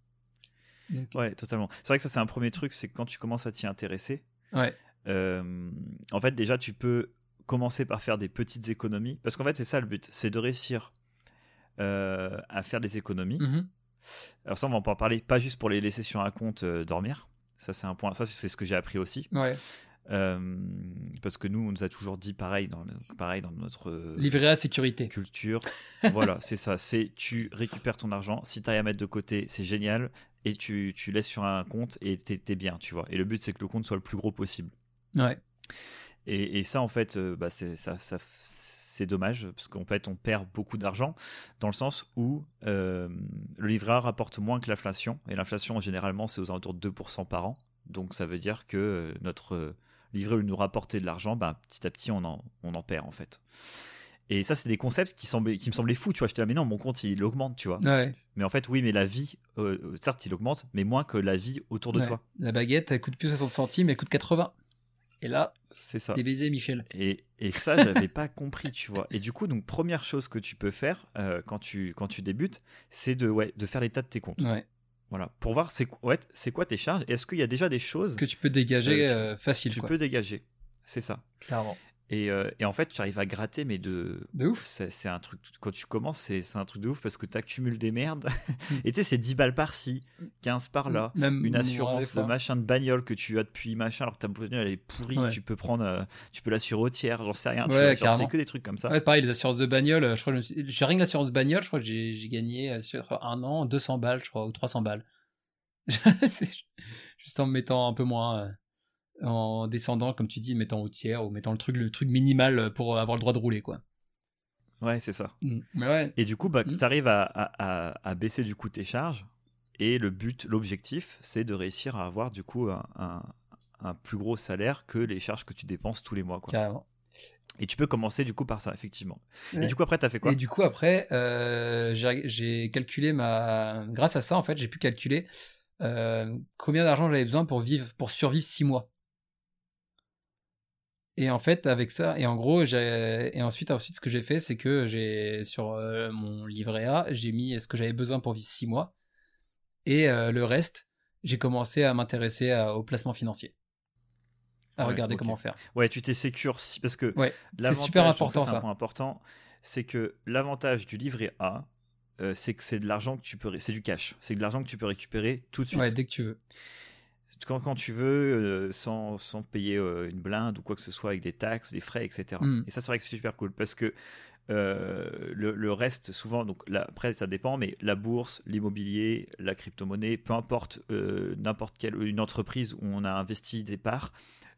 Donc, Ouais, totalement. C'est vrai que ça, c'est un premier truc, c'est que quand tu commences à t'y intéresser, ouais, euh, en fait, déjà, tu peux commencer par faire des petites économies. Parce qu'en fait, c'est ça le but, c'est de réussir à faire des économies. Mhm. Alors ça, on va en parler, pas juste pour les laisser sur un compte euh, dormir. Ça, c'est un point. Ça, c'est ce que j'ai appris aussi. ouais. Euh, parce que nous, on nous a toujours dit pareil dans, le- pareil dans notre euh, Livrer à sécurité. culture. voilà, c'est ça. C'est tu récupères ton argent. Si tu à mettre de côté, c'est génial. Et tu, tu laisses sur un compte et t'es t'es bien, tu vois. Et le but, c'est que le compte soit le plus gros possible. Ouais. Et, et ça, en fait, bah, c'est ça, ça- c'est dommage parce qu'en fait, on perd beaucoup d'argent dans le sens où euh, le livret A rapporte moins que l'inflation. Et l'inflation, généralement, c'est aux alentours de 2% par an. Donc, ça veut dire que euh, notre euh, livret où nous rapportait de l'argent, bah, petit à petit, on en, on en perd, en fait. Et ça, c'est des concepts qui, semblaient, qui me semblaient fous, tu vois. J'étais là, mais non, mon compte, il augmente, tu vois. Ouais. Mais en fait, oui, mais la vie, euh, certes, il augmente, mais moins que la vie autour de Ouais. toi. La baguette, elle coûte plus 60 centimes, elle coûte 80. Et là, C'est ça. t'es baisé, Michel. Et, et ça, j'avais pas compris, tu vois. Et du coup, donc première chose que tu peux faire euh, quand tu quand tu débutes, c'est de ouais de faire l'état de tes comptes. Ouais. Voilà, pour voir c'est quoi- ouais, c'est quoi tes charges. et Est-ce qu'il y a déjà des choses Que tu peux dégager Euh, tu- euh, facile, tu quoi. peux dégager C'est ça. Clairement. Et, euh, et en fait, tu arrives à gratter, mais de De ouf. c'est un truc quand tu commences, c'est c'est un truc de ouf parce que tu accumules des merdes. et tu sais, c'est 10 balles par-ci, 15 par là. Même une assurance, le machin de bagnole que tu as depuis machin, alors que ta bagnole elle est pourrie, Ouais. tu peux prendre, euh, tu peux l'assurer au tiers, j'en sais rien. Ouais, c'est que des trucs comme ça. Ouais, pareil, les assurances de bagnole, euh, je crois j'ai rien que l'assurance bagnole, je crois que j'ai gagné sur un an 200 balles, je crois, ou 300 balles. Juste en me mettant un peu moins, en descendant, comme tu dis, mettant au tiers ou mettant le truc, le truc minimal pour avoir le droit de rouler, quoi. Ouais, c'est ça. Mm. Mais ouais, Et du coup, bah, Mm. tu arrives à, à- à- baisser du coup tes charges. Et le but, l'objectif, c'est de réussir à avoir du coup un, un- un plus gros salaire que les charges que tu dépenses tous les mois. Quoi. carrément. Et tu peux commencer du coup par ça, effectivement. Ouais. Et du coup, après, tu as fait quoi Et du coup, après, euh, j'ai j'ai calculé ma. Grâce à ça, en fait, j'ai pu calculer euh, combien d'argent j'avais besoin pour vivre, pour survivre six mois. Et en fait, avec ça, et en gros, et ensuite, ensuite, ce que j'ai fait, c'est que j'ai sur euh, mon livret A, j'ai mis ce que j'avais besoin pour vivre six mois, et euh, le reste, j'ai commencé à m'intéresser au placement financier, à regarder comment faire. Ouais, tu t'es sécure si. Parce que Ouais, c'est super important c'est un ça. point important, c'est que l'avantage du livret A, euh, c'est que c'est de l'argent que tu peux. C'est du cash. C'est de l'argent que tu peux récupérer tout de suite. Ouais, dès que tu veux. Quand, quand tu veux, euh, sans, sans payer euh, une blinde ou quoi que ce soit, avec des taxes, des frais, etc. Mm. Et ça, c'est vrai que c'est super cool parce que euh, le, le reste, souvent, donc là, après, ça dépend, mais la bourse, l'immobilier, la crypto-monnaie, peu importe euh, n'importe quelle une entreprise où on a investi des parts,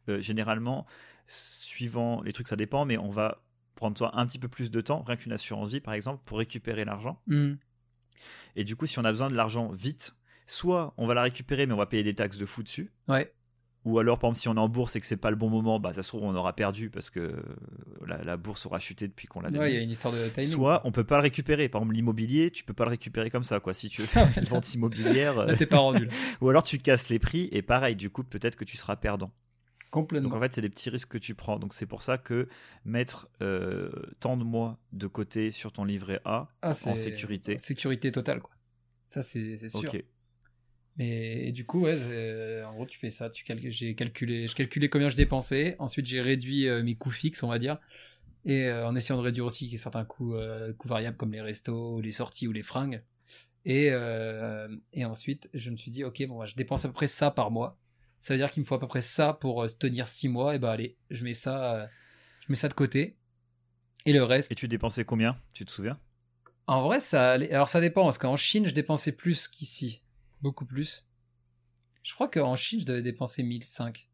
euh, généralement, suivant les trucs, ça dépend, mais on va prendre soit un petit peu plus de temps, rien qu'une assurance vie par exemple, pour récupérer l'argent. Mm. Et du coup, si on a besoin de l'argent vite, soit on va la récupérer, mais on va payer des taxes de fou dessus. Ouais, Ou alors, par exemple, si on est en bourse et que c'est pas le bon moment, bah, ça se trouve, on aura perdu parce que euh, la, la bourse aura chuté depuis qu'on l'a ouais, il y a une histoire de timing. Soit on peut pas le récupérer. Par exemple, l'immobilier, tu peux pas le récupérer comme ça, quoi. Si tu veux faire une vente immobilière, Là, t'es pas rendu. Là. ou alors tu casses les prix et pareil, du coup, peut-être que tu seras perdant. Complètement. Donc en fait, c'est des petits risques que tu prends. Donc c'est pour ça que mettre euh, tant de mois de côté sur ton livret A Ah, en sécurité. Sécurité totale, quoi. Ça, c'est c'est sûr. Ok. Et, et du coup, ouais, c'est- en gros, tu fais ça. Tu j'ai calculé, je calculais combien je dépensais. Ensuite, j'ai réduit euh, mes coûts fixes, on va dire. Et euh, en essayant de réduire aussi certains coûts, euh, coûts variables comme les restos, les sorties ou les fringues. Et, euh, et ensuite, je me suis dit, ok, bon, bah, je dépense à peu près ça par mois. Ça veut dire qu'il me faut à peu près ça pour euh, tenir six mois. Et bah, allez, je mets ça, euh, je mets ça de côté. Et le reste, Et tu dépensais combien? Tu te souviens? En vrai, ça allait- Alors, ça dépend, parce qu'en Chine, je dépensais plus qu'ici. Beaucoup plus. Je crois qu'en Chine, je devais dépenser 1005.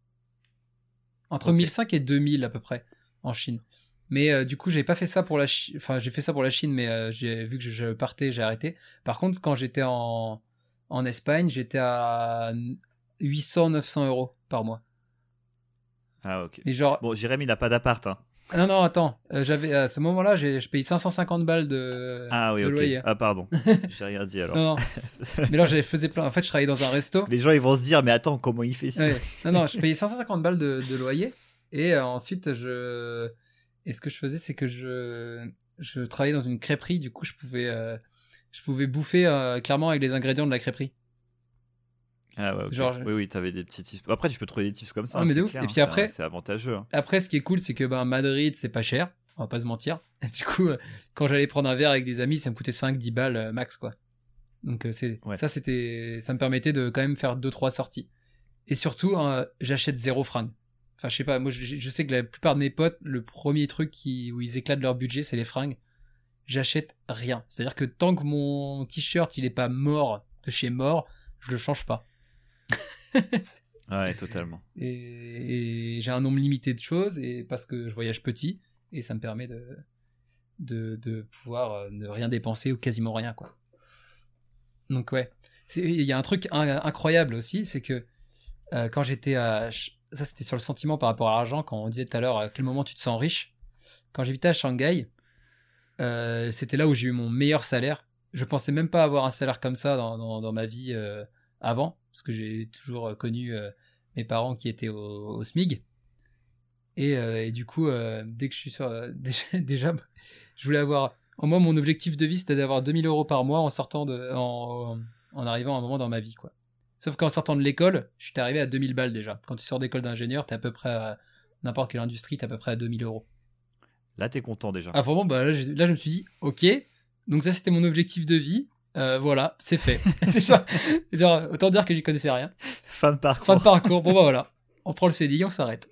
Entre Ok. 1005 et 2000 à peu près, en Chine. Mais euh, du coup, j'ai pas fait ça pour la Chine. Enfin, j'ai fait ça pour la Chine, mais euh, j'ai vu que je, partais, j'ai arrêté. Par contre, quand j'étais en, en Espagne, j'étais à 800-900 euros par mois. Ah, ok. Et genre, Bon, Jérémy, il n'a pas d'appart. Hein. Non, non, attends. euh, j'avais à ce moment-là, j'ai- je payais 550 balles de, Ah, oui, de ok. loyer. Ah, pardon. J'ai rien dit alors. Non, non. mais là, j'avais faisais plein. En fait, je travaillais dans un resto. Les gens, ils vont se dire, mais attends, comment il fait ça Ouais. Non, non, je payais 550 balles de, de loyer. Et euh, ensuite, je. Et ce que je faisais, c'est que je, je travaillais dans une crêperie. Du coup, je pouvais, euh, je pouvais bouffer clairement avec les ingrédients de la crêperie. Ah, ouais. Genre, Oui, oui, t'avais des petits tips. Après, tu peux trouver des tips comme ça. Ah, hein, mais de c'est ouf. clair, Et hein, puis c'est- après- C'est avantageux. hein. Après, ce qui est cool, c'est que ben, Madrid, c'est pas cher. On va pas se mentir. Et du coup, euh, quand j'allais prendre un verre avec des amis, ça me coûtait 5-10 balles euh, max, quoi. Donc, euh, c'est Ouais. ça, c'était, ça me permettait de quand même faire 2-3 sorties. Et surtout, euh, j'achète zéro fringue. Enfin, je sais pas, moi, je, je sais que la plupart de mes potes, le premier truc qui, où ils éclatent leur budget, c'est les fringues. J'achète rien. C'est-à-dire que tant que mon t-shirt, il est pas mort de chez mort, je le change pas. Ouais, totalement. et, j'ai un nombre limité de choses et parce que je voyage petit et ça me permet de de, pouvoir euh, ne rien dépenser ou quasiment rien quoi. Donc ouais. Il y a un truc in- incroyable aussi c'est que euh, quand j'étais à ça c'était sur le sentiment par rapport à l'argent quand on disait tout à l'heure à quel moment tu te sens riche. Quand j'habitais à Shanghai euh, c'était là où j'ai eu mon meilleur salaire. Je pensais même pas avoir un salaire comme ça dans, dans, ma vie avant parce que j'ai toujours euh, connu euh, mes parents qui étaient au, au SMIG. Et, euh, et du coup, dès que je suis sur. déjà, déjà, je voulais avoir. En moi, mon objectif de vie, c'était d'avoir 2000 euros par mois en sortant de. En, en arrivant à un moment dans ma vie, quoi. Sauf qu'en sortant de l'école, je suis arrivé à 2000 balles déjà. Quand tu sors d'école d'ingénieur, t'es à peu près à. N'importe quelle industrie, t'es à peu près à 2000 euros. Là, t'es content déjà. Ah, vraiment, bah, là, je me suis dit, ok, donc ça, c'était mon objectif de vie. Euh, voilà, c'est fait. Déjà, autant dire que j'y connaissais rien. Fin de parcours. Fin de parcours. Bon bah voilà, on prend le CDI, on s'arrête.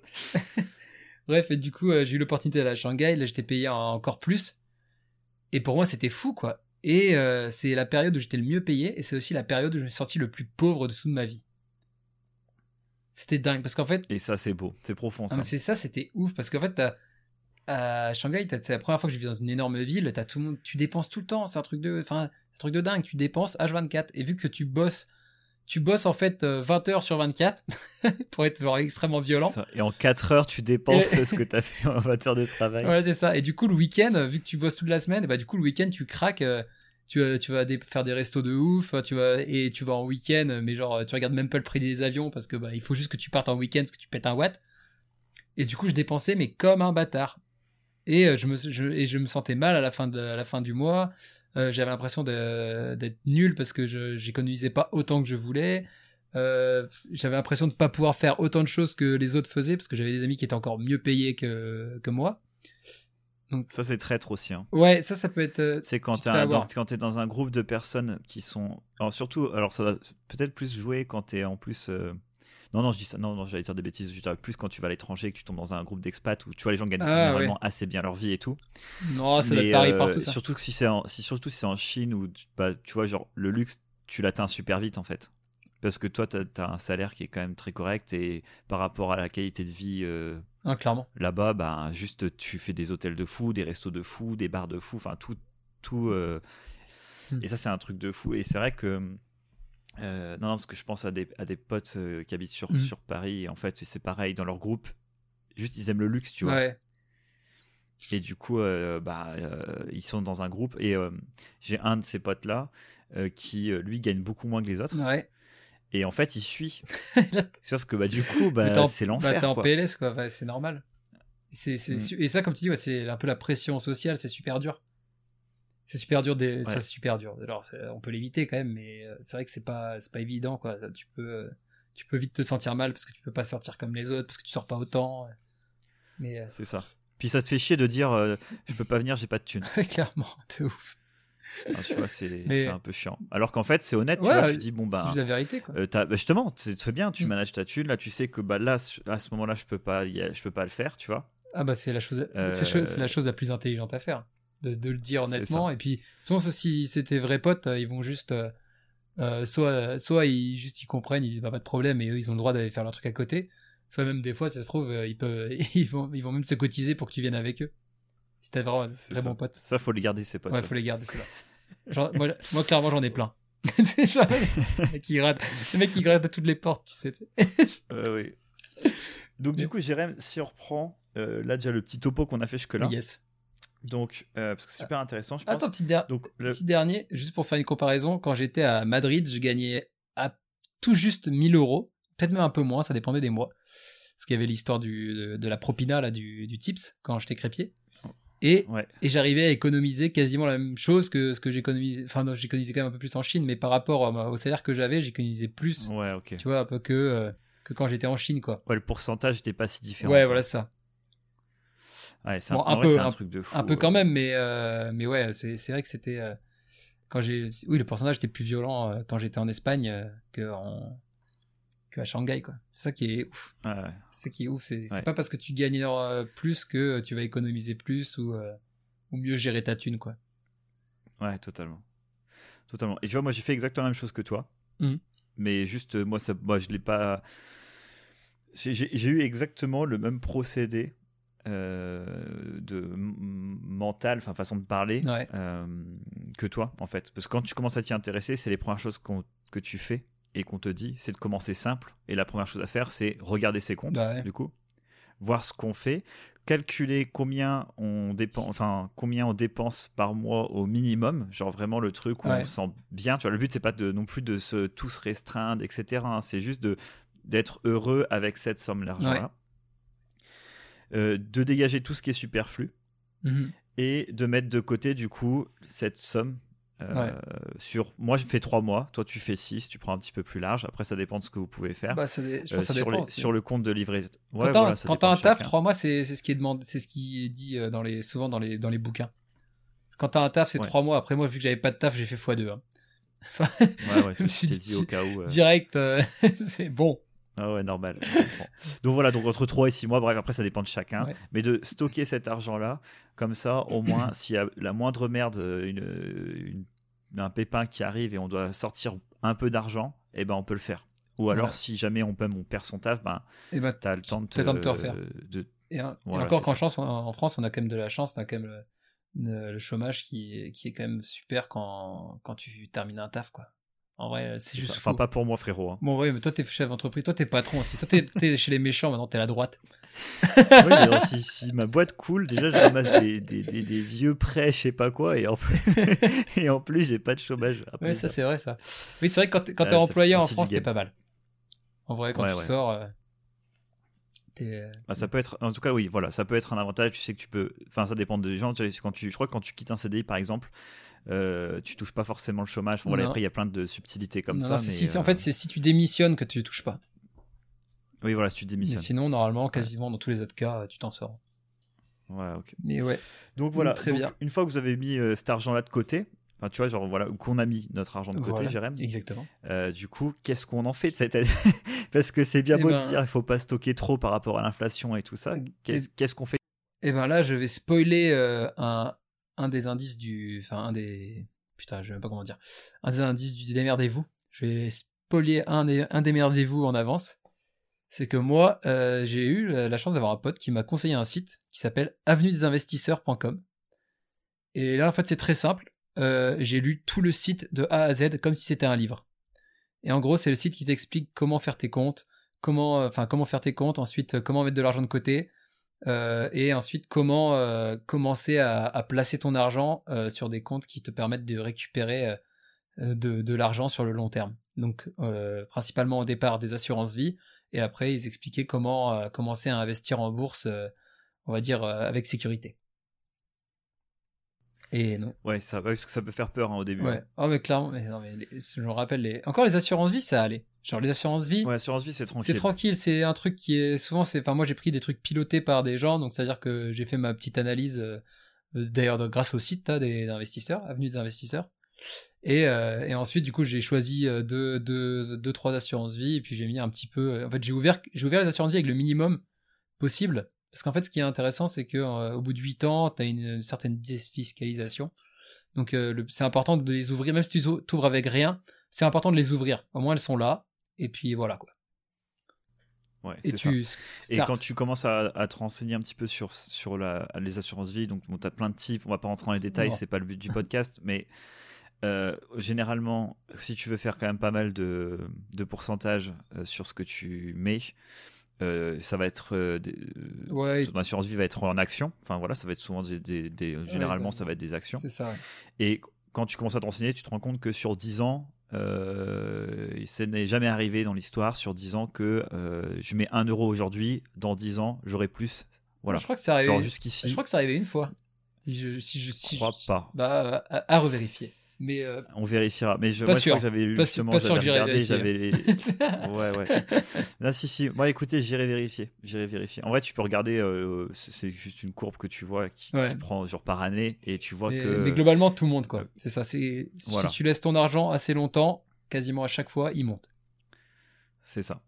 Bref, et du coup, euh, j'ai eu l'opportunité d'aller à Shanghai. Là, j'étais payé en- encore plus. Et pour moi, c'était fou, quoi. Et euh, c'est la période où j'étais le mieux payé, et c'est aussi la période où je me suis senti le plus pauvre de toute ma vie. C'était dingue, parce qu'en fait, Et ça, c'est beau. C'est profond, ah, ça. mais c'est ça, c'était ouf, parce qu'en fait, t'as- à Shanghai, t'as- c'est la première fois que je vis dans une énorme ville, t'as tout le monde, tu dépenses tout le temps, c'est un truc de, enfin, un truc de dingue, tu dépenses H24, et vu que tu bosses, tu bosses en fait euh, 20 heures sur 24, pour être genre extrêmement violent. Et en 4 heures, tu dépenses Et- ce que t'as fait en 20 heures de travail. Voilà, c'est ça. Et du coup, le week-end, euh, vu que tu bosses toute la semaine, et bah, du coup, le week-end, tu craques, euh, tu, vas- tu vas des- faire des restos de ouf, tu vas, et tu vas en week-end, mais genre, tu regardes même pas le prix des avions parce que bah, il faut juste que tu partes en week-end parce que tu pètes un watt. Et du coup, je dépensais, mais comme un bâtard. Et, euh, je, me, je, et je me sentais mal à la fin, de, à la fin du mois. Euh, J'avais l'impression d'être nul parce que je j'économisais pas autant que je voulais. Euh, J'avais l'impression de pas pouvoir faire autant de choses que les autres faisaient parce que j'avais des amis qui étaient encore mieux payés que, que moi. Ça, c'est traître aussi. hein. Ouais, ça, ça peut être. euh, C'est quand Tu un- avoir. dans, un groupe de personnes qui sont. Alors, surtout, alors ça va peut-être plus jouer quand t'es en plus. Non, non, je dis ça. Non, non, j'allais dire des bêtises. Je dirais plus quand tu vas à l'étranger que tu tombes dans un groupe d'expats où tu vois les gens gagnent Ah, généralement assez bien leur vie et tout. Non, ça doit pareil euh, partout, ça. Surtout que si c'est en, si, surtout si c'est en Chine où tu, bah, tu vois, genre, le luxe, tu l'atteins super vite en fait. Parce que toi, t'as as un salaire qui est quand même très correct et par rapport à la qualité de vie euh, Ah, clairement. là-bas, bah, juste tu fais des hôtels de fou, des restos de fou, des bars de fou, enfin tout. tout euh, Hmm. Et ça, c'est un truc de fou. Et c'est vrai que. Euh, non, non, parce que je pense à des, à des potes euh, qui habitent sur, Mhm. sur Paris. Et en fait, c'est pareil dans leur groupe. Juste, ils aiment le luxe, tu vois. Ouais. Et du coup, euh, bah, ils sont dans un groupe. Et j'ai un de ces potes-là qui, lui, gagne beaucoup moins que les autres. Ouais. Et en fait, il suit. Sauf que, bah, du coup, bah, c'est bah, l'enfer. t'es en quoi. PLS, quoi. C'est normal. C'est, c'est Mm. Et ça, comme tu dis, ouais, c'est un peu la pression sociale, c'est super dur. C'est super dur, des... ça Ouais. c'est super dur. Alors, c'est- on peut l'éviter quand même, mais euh, c'est vrai que c'est pas, c'est pas évident, quoi. Tu peux, tu peux vite te sentir mal parce que tu peux pas sortir comme les autres, parce que tu sors pas autant. Mais euh, C'est ça. Puis ça te fait chier de dire euh, je peux pas venir, j'ai pas de thunes. clairement, de ouf. Ah, tu vois, c'est Mais- c'est un peu chiant. Alors qu'en fait, c'est honnête, tu vois, euh, tu dis bon c'est bah. juste la vérité, quoi. euh, t'as- bah, justement, c'est très bien, tu Mm. manages ta thune, là tu sais que bah là, à ce moment-là, je peux pas, je peux pas le faire, tu vois. Ah bah c'est la chose, Euh, c'est cho- c'est la chose la plus intelligente à faire, de, de le dire honnêtement. Et puis souvent si c'était vrais potes, euh, ils vont juste, euh, euh, soit, soit ils juste ils comprennent, ils disent bah, pas de problème et eux ils ont le droit d'aller faire leur truc à côté. Soit même des fois ça se trouve ils peuvent, ils vont, ils vont même se cotiser pour que tu viennes avec eux. Si t'as vraiment très ça. bon pote. Ça, faut les garder, ces potes. Ouais, faut les garder, c'est. Genre, moi, moi, clairement, j'en ai plein. c'est genre, le mec qui gratte, le mec qui gratte à toutes les portes, tu sais. Oui. Donc, du coup, Jérém, si on reprend euh, là déjà le petit topo qu'on a fait jusque-là. Yes. Donc, euh, parce que c'est super intéressant, je pense. Attends, petit, der- Donc, le- petit dernier, juste pour faire une comparaison, quand j'étais à Madrid, je gagnais à tout juste 1000 euros, peut-être même un peu moins, ça dépendait des mois. Parce qu'il y avait l'histoire de, de la propina, là, du, du tips, quand j'étais crépier. Et, Ouais. et j'arrivais à économiser quasiment la même chose que ce que j'économisais. Enfin, non, j'économisais quand même un peu plus en Chine, mais par rapport au salaire que j'avais, j'économisais plus, Ouais, ok. tu vois, un peu que, euh, que quand j'étais en Chine, quoi. Ouais, le pourcentage n'était pas si différent. Ouais, quoi. voilà ça. Ouais, c'est Bon, un, un en vrai, peu, un, un- truc de fou. Un peu quand même, mais, euh, mais ouais, c'est c'est vrai que c'était. euh, quand j'ai. Oui, le pourcentage était plus violent euh, quand j'étais en Espagne que en que à Shanghai, quoi. C'est ça qui est ouf. Ouais, ouais. C'est ça qui est ouf. C'est pas parce que tu gagnes plus que tu vas économiser plus ou, ou mieux gérer ta thune, quoi. Ouais, totalement. Totalement. Et tu vois, moi, j'ai fait exactement la même chose que toi. Mhm. Mais juste, moi, ça, moi je l'ai pas. J'ai eu exactement le même procédé euh, de mental, enfin, façon de parler, Ouais. euh, que toi, en fait. Parce que quand tu commences à t'y intéresser, c'est les premières choses que tu fais et qu'on te dit, c'est de commencer simple. Et la première chose à faire, c'est regarder ses comptes, Bah ouais. du coup, voir ce qu'on fait, calculer combien on dépense, enfin combien on dépense par mois au minimum, genre vraiment le truc où Ouais. on se sent bien. Tu vois, le but c'est pas de non plus de se tous restreindre, etc. hein. c'est juste de d'être heureux avec cette somme d'argent là. De dégager tout ce qui est superflu Mhm. et de mettre de côté du coup cette somme euh, Ouais. sur moi je fais 3 mois toi tu fais 6 tu prends un petit peu plus large après ça dépend de ce que vous pouvez faire Bah, ça dé- je pense Euh, ça sur, dépend. les- aussi. sur le compte de livret Quand ouais, voilà, quand dépend t'as un taf, trois mois, c'est c'est ce qui est demandé, c'est ce qui est dit euh, dans les, souvent dans les, dans les bouquins. Quand t'as un taf, c'est Ouais. trois mois. Après, moi, vu que j'avais pas de taf, j'ai fait x2. hein. Enfin, ouais ouais je me suis dit- dit au cas où euh, Direct, euh, c'est bon. Ah ouais, normal. donc voilà, donc entre 3 et 6 mois, bref, après ça dépend de chacun. Ouais. Mais de stocker cet argent-là, comme ça, au moins, s'il y a la moindre merde, euh, une, une- un pépin qui arrive et on doit sortir un peu d'argent, eh ben on peut le faire. Ou alors, Ouais. si jamais on, peut, on perd son taf, ben, Et bah, t'as le temps de te, T'as le temps de te refaire. de- Et, un- et Voilà, encore, qu'en chance, en, en France, on a quand même de la chance, on a quand même le, le- le chômage qui, est- qui est quand même super quand, quand tu termines un taf, quoi. En vrai, c'est c'est juste ça. fou. Enfin, pas pour moi, frérot. hein. Bon, ouais, mais toi, t'es chef d'entreprise, toi, t'es patron aussi. Toi, t'es chez les méchants, maintenant, t'es la droite. oui, alors, si, si ma boîte coule, déjà, je ramasse des, des- des- des vieux prêts, je sais pas quoi, et en plus, et en plus j'ai pas de chômage. Ouais, ça, c'est vrai, ça. Oui, c'est vrai que quand quand Ouais, t'es employé en France, t'es pas mal. En vrai, quand Ouais, tu ouais. sors, euh, euh, Bah, ça peut être, en tout cas, oui, voilà, ça peut être un avantage. Tu sais que tu peux, enfin, ça dépend des gens. Tu sais, Quand tu, je crois que quand tu quittes un CDI, par exemple, euh, tu touches pas forcément le chômage. Voilà, après, il y a plein de subtilités comme non, ça. non, mais, si- en euh, fait, c'est si tu démissionnes que tu touches pas. oui, voilà, si tu Mais démissionnes. sinon, normalement, quasiment dans tous les autres cas, tu t'en sors. Ouais, ok. Mais ouais. Donc voilà. très donc, bien. Une fois que vous avez mis euh, cet argent-là de côté, enfin, tu vois, genre voilà, qu'on a mis notre argent de côté, Voilà. Jérém. Exactement. euh, du coup, qu'est-ce qu'on en fait de cette année? Parce que c'est bien Eh beau ben- de dire, il faut pas stocker trop par rapport à l'inflation et tout ça. Qu'est-ce qu'est-ce qu'on fait? Et ben là, je vais spoiler euh, un, un des indices du. Enfin, un des. Putain, je sais pas comment dire. Un des indices du démerdez-vous. Je vais spoiler un des, un démerdez-vous en avance. C'est que moi, euh, j'ai eu la chance d'avoir un pote qui m'a conseillé un site qui s'appelle avenuedesinvestisseurs.com. Et là, en fait, c'est très simple. Euh, j'ai lu tout le site de A à Z comme si c'était un livre. Et en gros, c'est le site qui t'explique comment faire tes comptes, comment, euh, enfin, comment faire tes comptes, ensuite comment mettre de l'argent de côté, euh, et ensuite comment euh, commencer à, à placer ton argent euh, sur des comptes qui te permettent de récupérer de, de l'argent sur le long terme. Donc principalement au départ des assurances vie et après ils expliquaient comment commencer à investir en bourse, on va dire avec sécurité. Et non. Ouais, ça, parce que ça peut faire peur hein, au début. Ouais. Oh mais clairement, mais non mais les- je me rappelle les. Encore les assurances vie ça allait. Genre les assurances vie. Ouais, assurance vie, c'est tranquille. C'est tranquille, c'est un truc qui est souvent c'est enfin moi j'ai pris des trucs pilotés par des gens donc c'est à dire que j'ai fait ma petite analyse euh, d'ailleurs grâce au site là, des investisseurs, avenue des investisseurs. Et, euh, et ensuite du coup j'ai choisi euh, deux, deux, deux trois assurances vie et puis j'ai mis un petit peu en fait j'ai ouvert j'ai ouvert les assurances vie avec le minimum possible parce qu'en fait ce qui est intéressant c'est que euh, au bout de 8 ans tu as une, une certaine défiscalisation. Donc c'est important de les ouvrir même si tu t'ouvres avec rien, c'est important de les ouvrir. Au moins elles sont là et puis voilà quoi. Ouais, Et ça. Et quand tu commences à, à te renseigner un petit peu sur, sur la, les assurances vie, donc tu as plein de types, on va pas rentrer dans les détails, c'est pas le but du podcast, mais euh, généralement, si tu veux faire quand même pas mal de, de pourcentage euh, sur ce que tu mets, euh, ça va être. des- Ouais, ton assurance vie va être en action. Enfin voilà, ça va être souvent des. des- des- généralement, ça va être des actions. c'est ça. ouais. Et quand tu commences à te renseigner, tu te rends compte que sur 10 ans, euh, ça n'est jamais arrivé dans l'histoire, sur 10 ans, que euh, je mets 1 euro aujourd'hui, dans 10 ans, j'aurai plus. Voilà. Je crois que c'est arrivé. Genre Je jusqu'ici, crois que c'est arrivé une fois. Si je, si je, je si crois je- pas. Bah, à, à revérifier. Mais euh, On vérifiera. Mais je, Pas moi, je sûr. crois que j'avais justement, pas sûr j'avais que regardé, j'avais les... Ouais, ouais. Là, si, si. Moi, écoutez, j'irai vérifier. J'irai vérifier. En vrai, tu peux regarder, euh, c'est juste une courbe que tu vois qui, qui Ouais. prend genre par année et tu vois mais, que. mais globalement, tout monte, quoi. C'est ça. C'est Voilà. Si tu laisses ton argent assez longtemps, quasiment à chaque fois, il monte. C'est ça.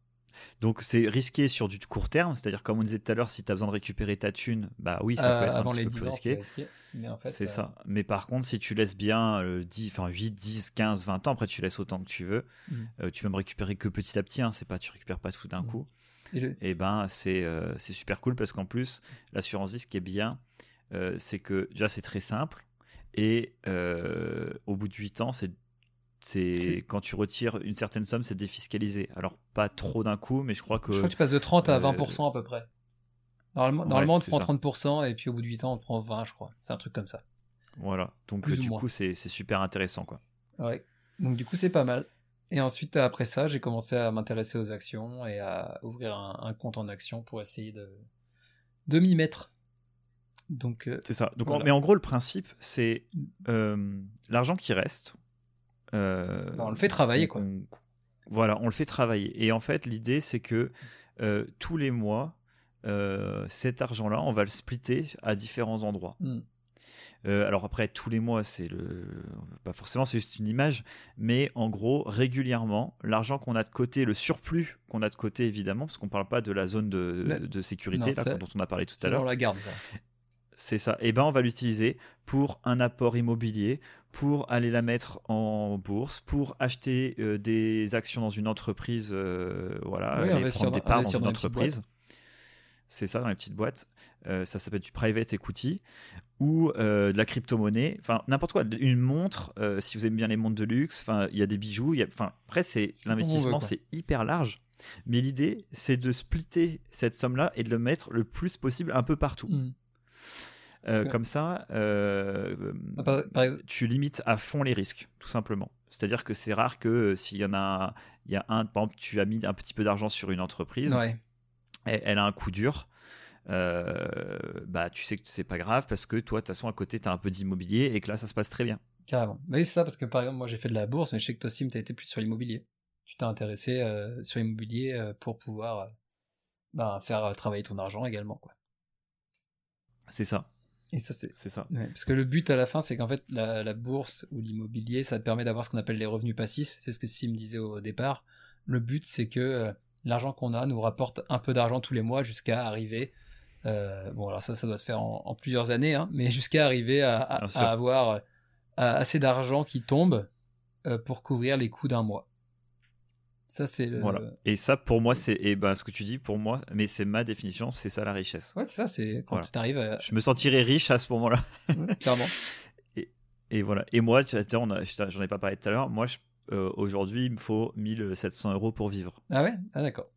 Donc c'est risqué sur du court terme, c'est-à-dire comme on disait tout à l'heure, si tu as besoin de récupérer ta thune, bah oui, ça peut Euh, être un petit peu 10 plus ans, risqué. risqué. Mais en fait, C'est euh, ça. Mais par contre, si tu laisses bien euh, 10, enfin 8, 10, 15, 20 ans, après tu laisses autant que tu veux, Mhm. euh, tu peux me récupérer que petit à petit, hein, c'est pas tu récupères pas tout d'un Mhm. coup. et le- Et ben c'est c'est super cool parce qu'en plus, l'assurance vie, ce qui est bien, c'est que déjà c'est très simple et euh, au bout de 8 ans, c'est c'est quand tu retires une certaine somme, c'est défiscalisé. Alors pas trop d'un coup, mais je crois que Je crois que tu passes de 30 à euh, 20% à peu près. Normalement, ouais, normalement on te prend ça. 30% et puis au bout de 8 ans, on te prend 20, je crois. C'est un truc comme ça. Voilà. Donc Plus euh, du coup, c'est c'est super intéressant quoi. Ouais. Donc du coup, c'est pas mal. Et ensuite, après ça, j'ai commencé à m'intéresser aux actions et à ouvrir un, un compte en actions pour essayer de, de m'y mettre. Donc, euh, C'est ça. Donc, en- mais en gros, le principe, c'est euh, l'argent qui reste. Euh, bah, on le fait travailler, quoi. on- voilà, on le fait travailler. Et en fait, l'idée, c'est que euh, tous les mois, euh, cet argent-là, on va le splitter à différents endroits. Hmm. Euh, alors après, tous les mois, c'est le, pas forcément, c'est juste une image, mais en gros, régulièrement, l'argent qu'on a de côté, le surplus qu'on a de côté, évidemment, parce qu'on parle pas de la zone de, sécurité Non, là, c'est- dont on a parlé tout à l'heure. la garde. quoi. C'est ça. Et ben on va l'utiliser pour un apport immobilier, pour aller la mettre en bourse, pour acheter euh, des actions dans une entreprise, euh, voilà, Oui, aller prendre des parts dans une entreprise. C'est ça, dans les petites boîtes. Euh, ça s'appelle du private equity ou de la crypto-monnaie. Enfin, n'importe quoi. Une montre, si vous aimez bien les montres de luxe. Enfin, il y a des bijoux. y a- Enfin, après, c'est l'investissement, c'est hyper large. Mais l'idée, c'est de splitter cette somme-là et de le mettre le plus possible un peu partout. Hmm. Euh, comme ça, euh, Ah, Par, par exemple, tu limites à fond les risques, tout simplement. C'est-à-dire que c'est rare que euh, s'il y en a, il y a un, par exemple, tu as mis un petit peu d'argent sur une entreprise, ouais. elle, elle a un coup dur, bah tu sais que c'est pas grave parce que toi, de toute façon, à côté, tu as un peu d'immobilier et que là, ça se passe très bien. Carrément. Bah oui, c'est ça, parce que par exemple, moi j'ai fait de la bourse, mais je sais que toi, Sim, t'as été plus sur l'immobilier. Tu t'es intéressé sur l'immobilier pour pouvoir bah, faire travailler ton argent également. Quoi. C'est ça, Et ça, c'est. c'est ça. ouais, parce que le but à la fin, c'est qu'en fait, la, la bourse ou l'immobilier, ça te permet d'avoir ce qu'on appelle les revenus passifs. C'est ce que Sim disait au départ. Le but, c'est que euh, l'argent qu'on a nous rapporte un peu d'argent tous les mois jusqu'à arriver. euh, bon, alors ça, ça doit se faire en, en plusieurs années, hein, mais jusqu'à arriver à, avoir euh, assez d'argent qui tombe euh, pour couvrir les coûts d'un mois. Ça, c'est le. Voilà. Et ça, pour moi, c'est et ben ce que tu dis, pour moi, mais c'est ma définition, c'est ça la richesse. Ouais, c'est ça, c'est quand Voilà. tu arrives à. Je me sentirais riche à ce moment-là. Ouais, clairement. Et voilà. Et moi, j'en ai pas parlé tout à l'heure. Moi, euh, aujourd'hui, il me faut 1700 euros pour vivre. Ah ouais? Ah d'accord.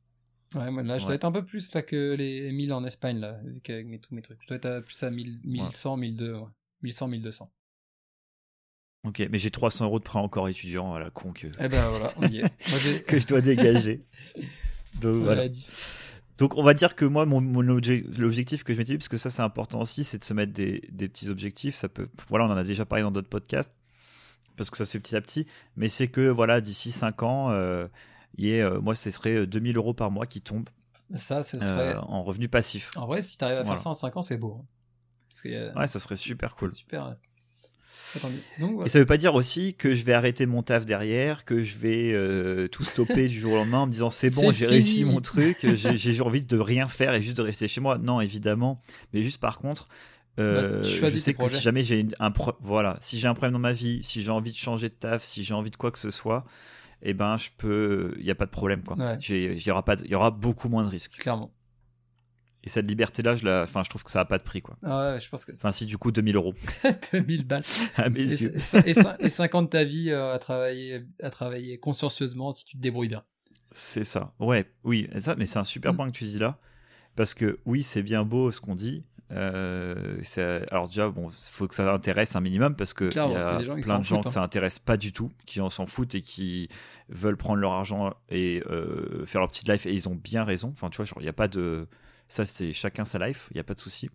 Ouais, moi, là, je dois être un peu plus là que les 1000 en Espagne, là, avec, mes, tous mes trucs. Je dois être à plus à 1000, 1100, 1200, ouais. 1100, 1200. Ok, mais j'ai 300 euros de prêt encore étudiant à la con que, Eh ben voilà, on y est. Moi, que je dois dégager. Donc, voilà. Donc on va dire que moi, mon, mon obje- l'objectif que je m'étais dit, parce que ça c'est important aussi, c'est de se mettre des, des petits objectifs. Ça peut, voilà, on en a déjà parlé dans d'autres podcasts, parce que ça se fait petit à petit. Mais c'est que voilà, d'ici 5 ans, euh, y ait, euh, moi, ce serait 2000 euros par mois qui tombent Ça, ce euh, serait... en revenu passif. En vrai, si t'arrives à Voilà. faire ça en 5 ans, c'est beau. hein. Parce que, euh, Ouais, ça serait super cool. super. Ouais. Et ça veut pas dire aussi que je vais arrêter mon taf derrière, que je vais euh, tout stopper du jour au lendemain en me disant c'est bon, j'ai réussi mon truc, j'ai envie de rien faire et juste de rester chez moi. Non, évidemment. Mais juste par contre, euh, Bah, je sais que si jamais j'ai un pro- voilà, si j'ai un problème dans ma vie, si j'ai envie de changer de taf, si j'ai envie de quoi que ce soit, eh ben je peux, il y a pas de problème quoi. Ouais. Il y aura pas, il y aura beaucoup moins de risques. Clairement. Et cette liberté-là, je la, enfin, je trouve que ça a pas de prix quoi. Ah ouais, je pense que Enfin, si du coup 2000 euros 2000 balles. à mes Et, yeux. et, cin- et 50 ta vie euh, à travailler, à travailler consciencieusement si tu te débrouilles bien. C'est ça. Ouais, oui, ça, mais c'est un super Mm. point que tu dis là. Parce que oui, c'est bien beau ce qu'on dit. Euh, c'est- alors déjà, bon, il faut que ça intéresse un minimum parce que il y a plein de gens foutent, que hein. ça intéresse pas du tout, qui en s'en foutent et qui veulent prendre leur argent et euh, faire leur petite life et ils ont bien raison. Enfin, tu vois, genre, il n'y a pas de... Ça, c'est chacun sa life, il n'y a pas de souci.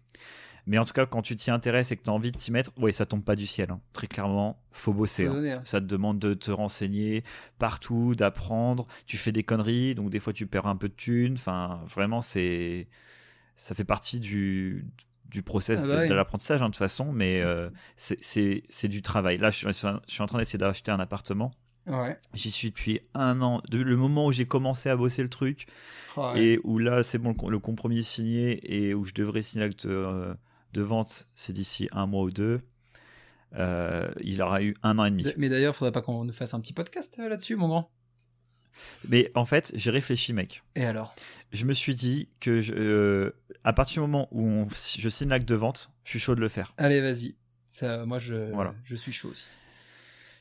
Mais en tout cas, quand tu t'y intéresses et que tu as envie de t'y mettre, ouais, ça tombe pas du ciel. hein. Très clairement, faut bosser. Hein. hein. Ça te demande de te renseigner partout, d'apprendre. Tu fais des conneries, donc des fois tu perds un peu de thunes. Enfin, vraiment, c'est ça fait partie du du process Ah de, bah oui. de l'apprentissage de toute façon, mais euh, c'est- du travail. Là, je suis en train d'essayer d'acheter un appartement. Ouais. J'y suis depuis un an. De- le moment où j'ai commencé à bosser le truc ouais. et où là, c'est bon, le, com- le compromis est signé et où je devrais signer l'acte euh, de vente, c'est d'ici un mois ou deux. Euh, il aura eu un an et demi. Mais d'ailleurs, faudrait pas qu'on nous fasse un petit podcast euh, là-dessus, mon grand? Mais en fait, j'ai réfléchi, mec. Et alors? Je me suis dit que je- euh, à partir du moment où on- je signe l'acte de vente, je suis chaud de le faire. Allez, vas-y. Ça, moi, je, Voilà. je suis chaud aussi.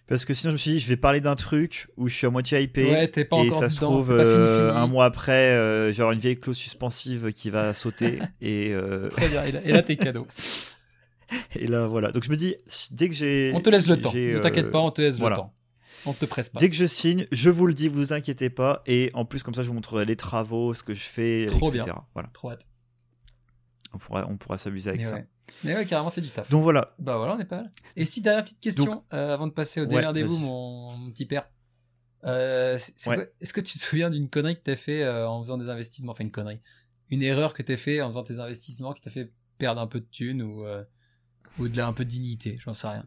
Parce que sinon, je me suis dit, je vais parler d'un truc où je suis à moitié hypé. Ouais, pas et ça se dedans, trouve, fini, euh, fini. un mois après, euh, avoir une vieille clause suspensive qui va sauter. et, euh, Très bien. Et là, là, t'es cadeau. et là, voilà. Donc je me dis, dès que j'ai. On te laisse le temps. Ne t'inquiète pas, on te laisse voilà. le temps. On te presse pas. Dès que je signe, je vous le dis, vous inquiétez pas. Et en plus, comme ça, je vous montrerai les travaux, ce que je fais, Trop etc. bien. Voilà. Trop hâte. On pourra, on pourra s'amuser avec Mais ça. ouais. Mais ouais, carrément, c'est du taf. Donc voilà. Bah voilà, on est pas mal. Et si dernière petite question Donc- euh, avant de passer au démerdez-vous, mon, mon petit père. Euh, Ouais. Est-ce que tu te souviens d'une connerie que t'as fait euh, en faisant des investissements? Enfin, une connerie. Une erreur que t'as fait en faisant tes investissements qui t'a fait perdre un peu de thunes ou, ou de la, un peu de dignité? J'en sais rien.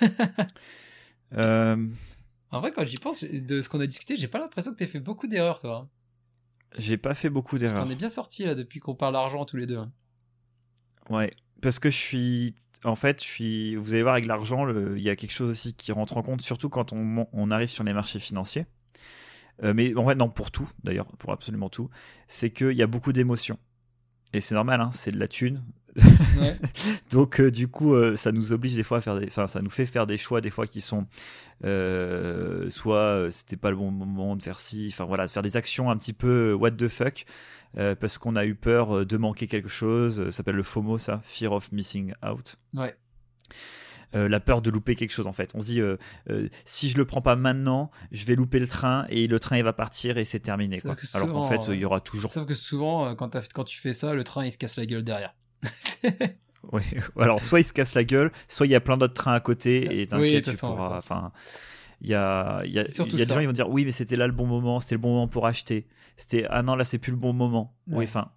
En vrai, quand j'y pense, de ce qu'on a discuté, j'ai pas l'impression que t'aies fait beaucoup d'erreurs, toi. hein. j'ai pas fait beaucoup Tu d'erreurs. t'en es bien sorti là depuis qu'on parle argent tous les deux. Ouais, parce que je suis. En fait, je suis. Vous allez voir, avec l'argent, le- il y a quelque chose aussi qui rentre en compte, surtout quand on, arrive sur les marchés financiers. Euh, mais en fait, non, pour tout, d'ailleurs, pour absolument tout. C'est qu'il y a beaucoup d'émotions. Et c'est normal, hein, c'est de la thune. Ouais. Donc, euh, du coup, euh, ça nous oblige des fois à faire des. Enfin, ça nous fait faire des choix, des fois, qui sont. soit c'était pas le bon moment de faire ci. Enfin, voilà, de faire des actions un petit peu what the fuck. Euh, parce qu'on a eu peur euh, de manquer quelque chose. Euh, Ça s'appelle le FOMO, ça. Fear of Missing Out. Ouais. Euh, la peur de louper quelque chose en fait. On se dit euh, euh, si je le prends pas maintenant, je vais louper le train et le train il va partir et c'est terminé. Quoi. que Alors qu'en souvent, fait, il y aura toujours. Sauf que souvent, quand, tu fais ça, le train il se casse la gueule derrière. Ouais. Alors soit il se casse la gueule, soit il y a plein d'autres trains à côté et Oui, de t'inquiète, toute tu pourras. Enfin, il y a, y a, y a des gens qui vont dire oui mais c'était là le bon moment, c'était le bon moment pour acheter. C'était ah non là c'est plus le bon moment. Ouais. Oui enfin.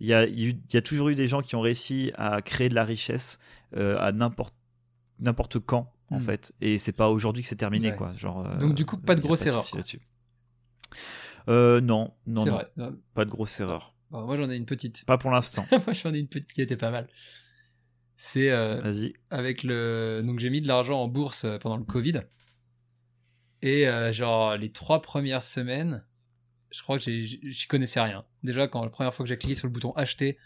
Il y, a, il y y a toujours eu des gens qui ont réussi à créer de la richesse euh, à n'importe n'importe quand en Mm. fait et c'est pas aujourd'hui que c'est terminé Ouais. quoi genre euh, Donc, du coup, pas de grosse erreur. Euh, non non vrai. Pas de grosse erreur bon, moi j'en ai une petite. pas pour l'instant moi j'en ai une petite qui était pas mal. C'est euh, vas-y avec le. Donc j'ai mis de l'argent en bourse pendant le Covid. Et euh, genre les trois premières semaines, je crois que j'y connaissais rien. Déjà, quand la première fois que j'ai cliqué sur le bouton acheter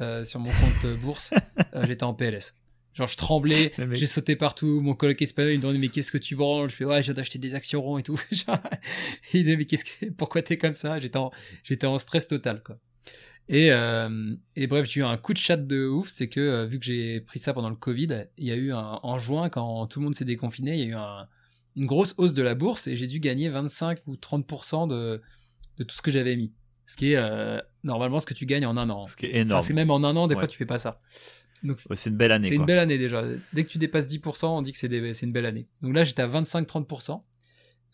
euh, sur mon compte euh, bourse, euh, j'étais en PLS. Genre je tremblais, j'ai sauté partout. Mon coloc espagnol il me demandait mais qu'est-ce que tu branles? Je fais ouais, je viens d'acheter des actions ronds et tout. Il dit mais qu'est-ce que pourquoi t'es comme ça? J'étais en stress total quoi. Et, euh, et bref, j'ai eu un coup de chat de ouf, c'est que vu que j'ai pris ça pendant le Covid, il y a eu un, en juin, quand tout le monde s'est déconfiné, il y a eu un- une grosse hausse de la bourse et j'ai dû gagner 25 ou 30% de, de tout ce que j'avais mis. Ce qui est euh, normalement ce que tu gagnes en un an. ce qui est Enfin, énorme c'est même en un an, des fois tu fais pas ça. Donc Ouais, c'est une belle année c'est une belle année déjà. Dès que tu dépasses 10%, on dit que c'est une belle année. Donc là, j'étais à 25-30%.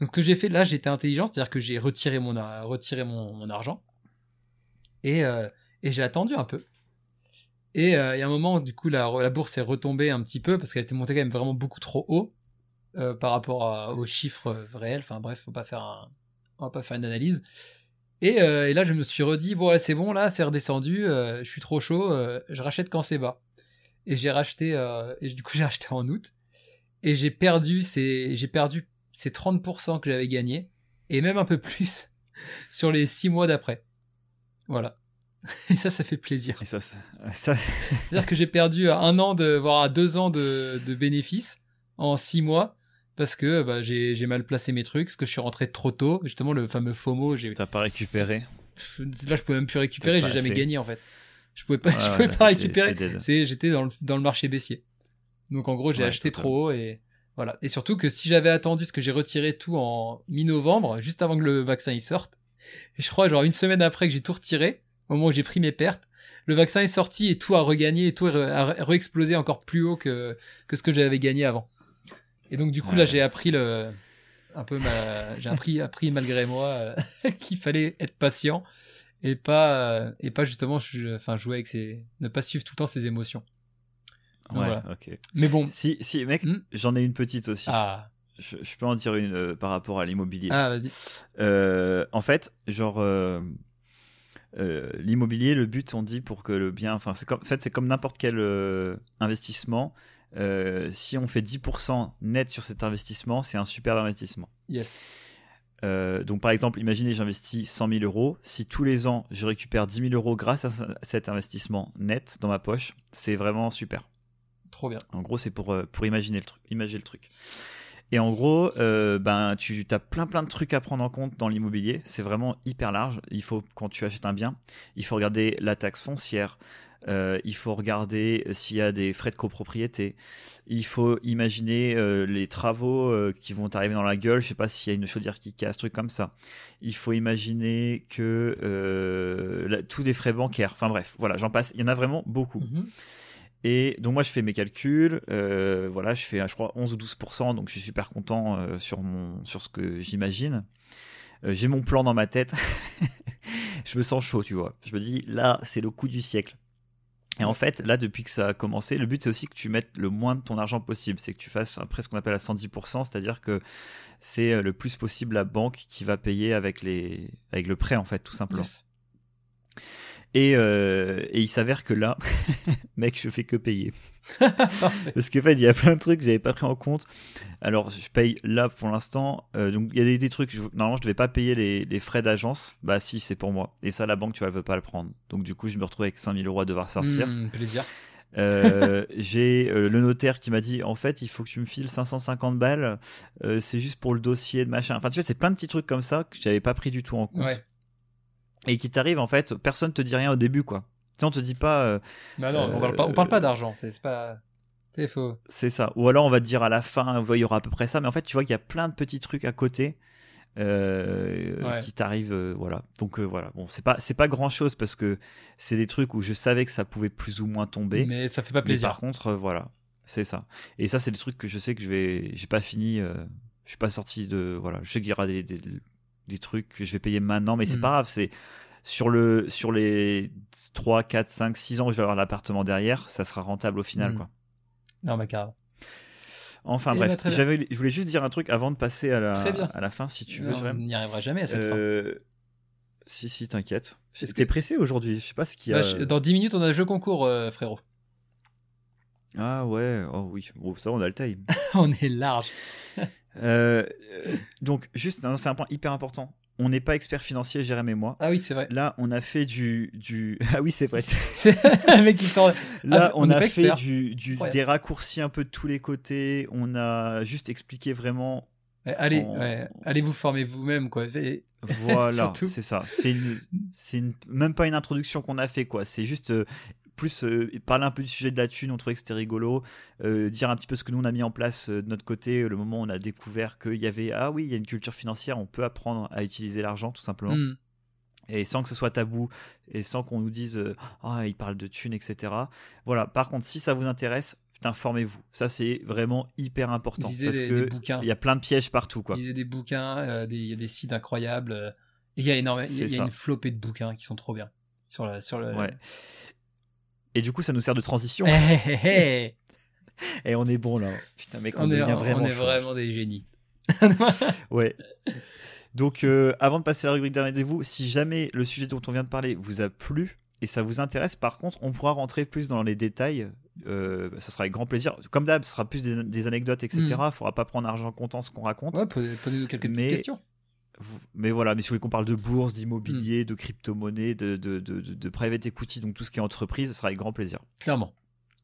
Donc ce que j'ai fait, là, j'étais intelligent, c'est-à-dire que j'ai retiré mon, a- retiré mon, mon argent. Et, euh, et j'ai attendu un peu. Et euh, il y a un moment, du coup, la, la bourse est retombée un petit peu parce qu'elle était montée quand même vraiment beaucoup trop haut par rapport à- aux chiffres réels. Enfin bref, faut pas faire un, on va pas faire une analyse. Et, euh, et là, je me suis redit, bon, là, c'est bon, là, c'est redescendu, euh, je suis trop chaud, euh, je rachète quand c'est bas. Et j'ai racheté, euh, et du coup, j'ai acheté en août. Et j'ai perdu ces, j'ai perdu ces 30% que j'avais gagnés et même un peu plus sur les six mois d'après. Voilà. Et ça, ça fait plaisir. Et ça, ça- ça- C'est-à-dire que j'ai perdu un an, de, voire deux ans de, de bénéfices en six mois parce que bah, j'ai mal placé mes trucs, parce que je suis rentré trop tôt. Justement, le fameux FOMO, j'ai t'as pas récupéré. là je pouvais même plus récupérer, j'ai jamais gagné en fait. Je pouvais pas, je pouvais pas récupérer. j'étais dans le, dans le marché baissier. Donc en gros, j'ai Ouais, acheté totalement. trop haut et voilà. Et surtout que si j'avais attendu, parce que j'ai retiré tout en mi-novembre, juste avant que le vaccin y sorte, et je crois genre une semaine après que j'ai tout retiré, au moment où j'ai pris mes pertes, le vaccin est sorti et tout a regagné et tout a re- re-explosé encore plus haut que, que ce que j'avais gagné avant. Et donc du coup là j'ai appris le un peu ma j'ai appris appris malgré moi euh, qu'il fallait être patient et pas euh, et pas justement je- enfin jouer avec ses ne pas suivre tout le temps ses émotions. Donc Ouais, voilà. ok. Mais bon, Si, si, mec, Hmm. j'en ai une petite aussi. ah Je, je peux en dire une euh, par rapport à l'immobilier. ah vas-y. Euh, en fait, genre, euh, l'immobilier, le but, on dit pour que le bien. Enfin, c'est comme, en fait, c'est comme n'importe quel investissement. Euh, si on fait 10% net sur cet investissement, c'est un super investissement. Yes. Euh, donc, par exemple, imaginez, j'investis 100 000 euros. Si tous les ans, je récupère 10 000 euros grâce à ce- cet investissement net dans ma poche, c'est vraiment super. Trop bien. En gros, c'est pour, euh, pour imaginer le truc. Imaginer le truc. Et en gros, euh, ben, tu as plein plein de trucs à prendre en compte dans l'immobilier. C'est vraiment hyper large. Il faut, quand tu achètes un bien, il faut regarder la taxe foncière. Euh, il faut regarder s'il y a des frais de copropriété. Il faut imaginer euh, les travaux euh, qui vont t'arriver dans la gueule. Je sais pas s'il y a une chaudière qui casse, truc comme ça. Il faut imaginer que euh, tous les frais bancaires. Enfin bref, voilà, j'en passe. Il y en a vraiment beaucoup. Mhm. Et donc moi je fais mes calculs, euh, voilà, je fais je crois 11 ou 12%, donc je suis super content euh, sur, mon, sur ce que j'imagine. Euh, J'ai mon plan dans ma tête, je me sens chaud, tu vois. Je me dis là c'est le coup du siècle. Et en fait, là, depuis que ça a commencé, le but c'est aussi que tu mettes le moins de ton argent possible. C'est que tu fasses après ce qu'on appelle à 110%, c'est-à-dire que c'est euh, le plus possible la banque qui va payer avec, les... avec le prêt, en fait, tout simplement. Yes. Et, euh, et il s'avère que là, mec, je fais que payer. Parce qu'en fait, il y a plein de trucs que j'avais pas pris en compte. Alors, je paye là pour l'instant. Euh, donc, il y a des, des trucs. je- normalement, je devais pas payer les, les frais d'agence. Bah, si, c'est pour moi. Et ça, la banque, tu vois, elle veut pas le prendre. Donc, du coup, je me retrouve avec 5000 euros à devoir sortir. Mm, plaisir. Euh, J'ai euh, le notaire qui m'a dit en fait, il faut que tu me files 550 balles. Euh, c'est juste pour le dossier de machin. Enfin, tu vois, c'est plein de petits trucs comme ça que j'avais pas pris du tout en compte. Ouais. Et qui t'arrivent, en fait, personne te dit rien au début, quoi. Tu sais, on te dit pas. euh, Bah non, on Euh, parle pas, on parle pas d'argent. C'est pas. C'est faux. C'est ça. Ou alors on va te dire à la fin, il y aura à peu près ça. Mais en fait, tu vois qu'il y a plein de petits trucs à côté euh, Ouais. qui t'arrivent. euh, voilà. Donc euh, voilà. Bon, c'est pas c'est pas grand chose parce que c'est des trucs où je savais que ça pouvait plus ou moins tomber. Mais, ça fait pas plaisir. par contre, euh, voilà, c'est ça. Et ça, c'est des trucs que je sais que je vais. J'ai pas fini. euh, je suis pas sorti de. Voilà. Je sais qu'il y aura des, des, des trucs que je vais payer maintenant, mais c'est Mm. pas grave. C'est sur le sur les 3, 4, 5, 6 ans où je vais avoir l'appartement derrière, ça sera rentable au final, Mm. quoi. Non, mais carrément. Enfin Eh bref, ben, j'avais, je voulais juste dire un truc avant de passer à la, à la fin, si tu veux. on Jérém. n'y arrivera jamais à cette fin. Euh, Si, si, t'inquiète. T'es que- pressé aujourd'hui? Je sais pas ce qu'il y a. Bah, je- dans 10 minutes, on a jeu concours, euh, frérot. Ah ouais, oh oui, bon, ça on a le time. on est large. Euh, euh, donc, juste, c'est un point hyper important. On n'est pas expert financier, Jérém et moi. Ah oui, c'est vrai. Là, on a fait du. du... Ah oui, c'est vrai. Un mec qui sort. Là, Ah, on a fait du, des raccourcis un peu de tous les côtés. On a juste expliqué vraiment allez, En- ouais, allez vous former vous-même, quoi. Et- Voilà, c'est ça. C'est une, c'est une- même pas une introduction qu'on a fait quoi. C'est juste euh, plus euh, parler un peu du sujet de la thune. On trouvait que c'était rigolo. euh, dire un petit peu ce que nous on a mis en place euh, de notre côté. Le moment où on a découvert qu'il y avait ah oui il y a une culture financière. On peut apprendre à utiliser l'argent tout simplement. Hmm. Et sans que ce soit tabou et sans qu'on nous dise ah il parle de thunes etc. Voilà. Par contre si ça vous intéresse putain formez-vous. Ça c'est vraiment hyper important Lisez parce des- que des bouquins. il y a plein de pièges partout quoi. Il y a des bouquins, il y a des sites incroyables. il y a énormément, il y a- y a une flopée de bouquins qui sont trop bien. Sur la, sur le. Ouais. Et du coup ça nous sert de transition. Hé, hé, hé. Et on est bon là. Putain, mec, on, on est, devient on vraiment est chaud. vraiment des génies. Ouais. Donc, euh, avant de passer à la rubrique dernier rendez-vous, si jamais le sujet dont on vient de parler vous a plu et ça vous intéresse, par contre, on pourra rentrer plus dans les détails. Euh, ça sera avec grand plaisir. Comme d'hab, ce sera plus des, des anecdotes, etc. Il faudra pas prendre argent comptant ce qu'on raconte. Ouais, posez- posez-nous quelques petites questions. Mais voilà, mais si vous voulez qu'on parle de bourse, d'immobilier, de crypto-monnaie, de, de, de, de- private equity, donc tout ce qui est entreprise, ça sera avec grand plaisir. Clairement.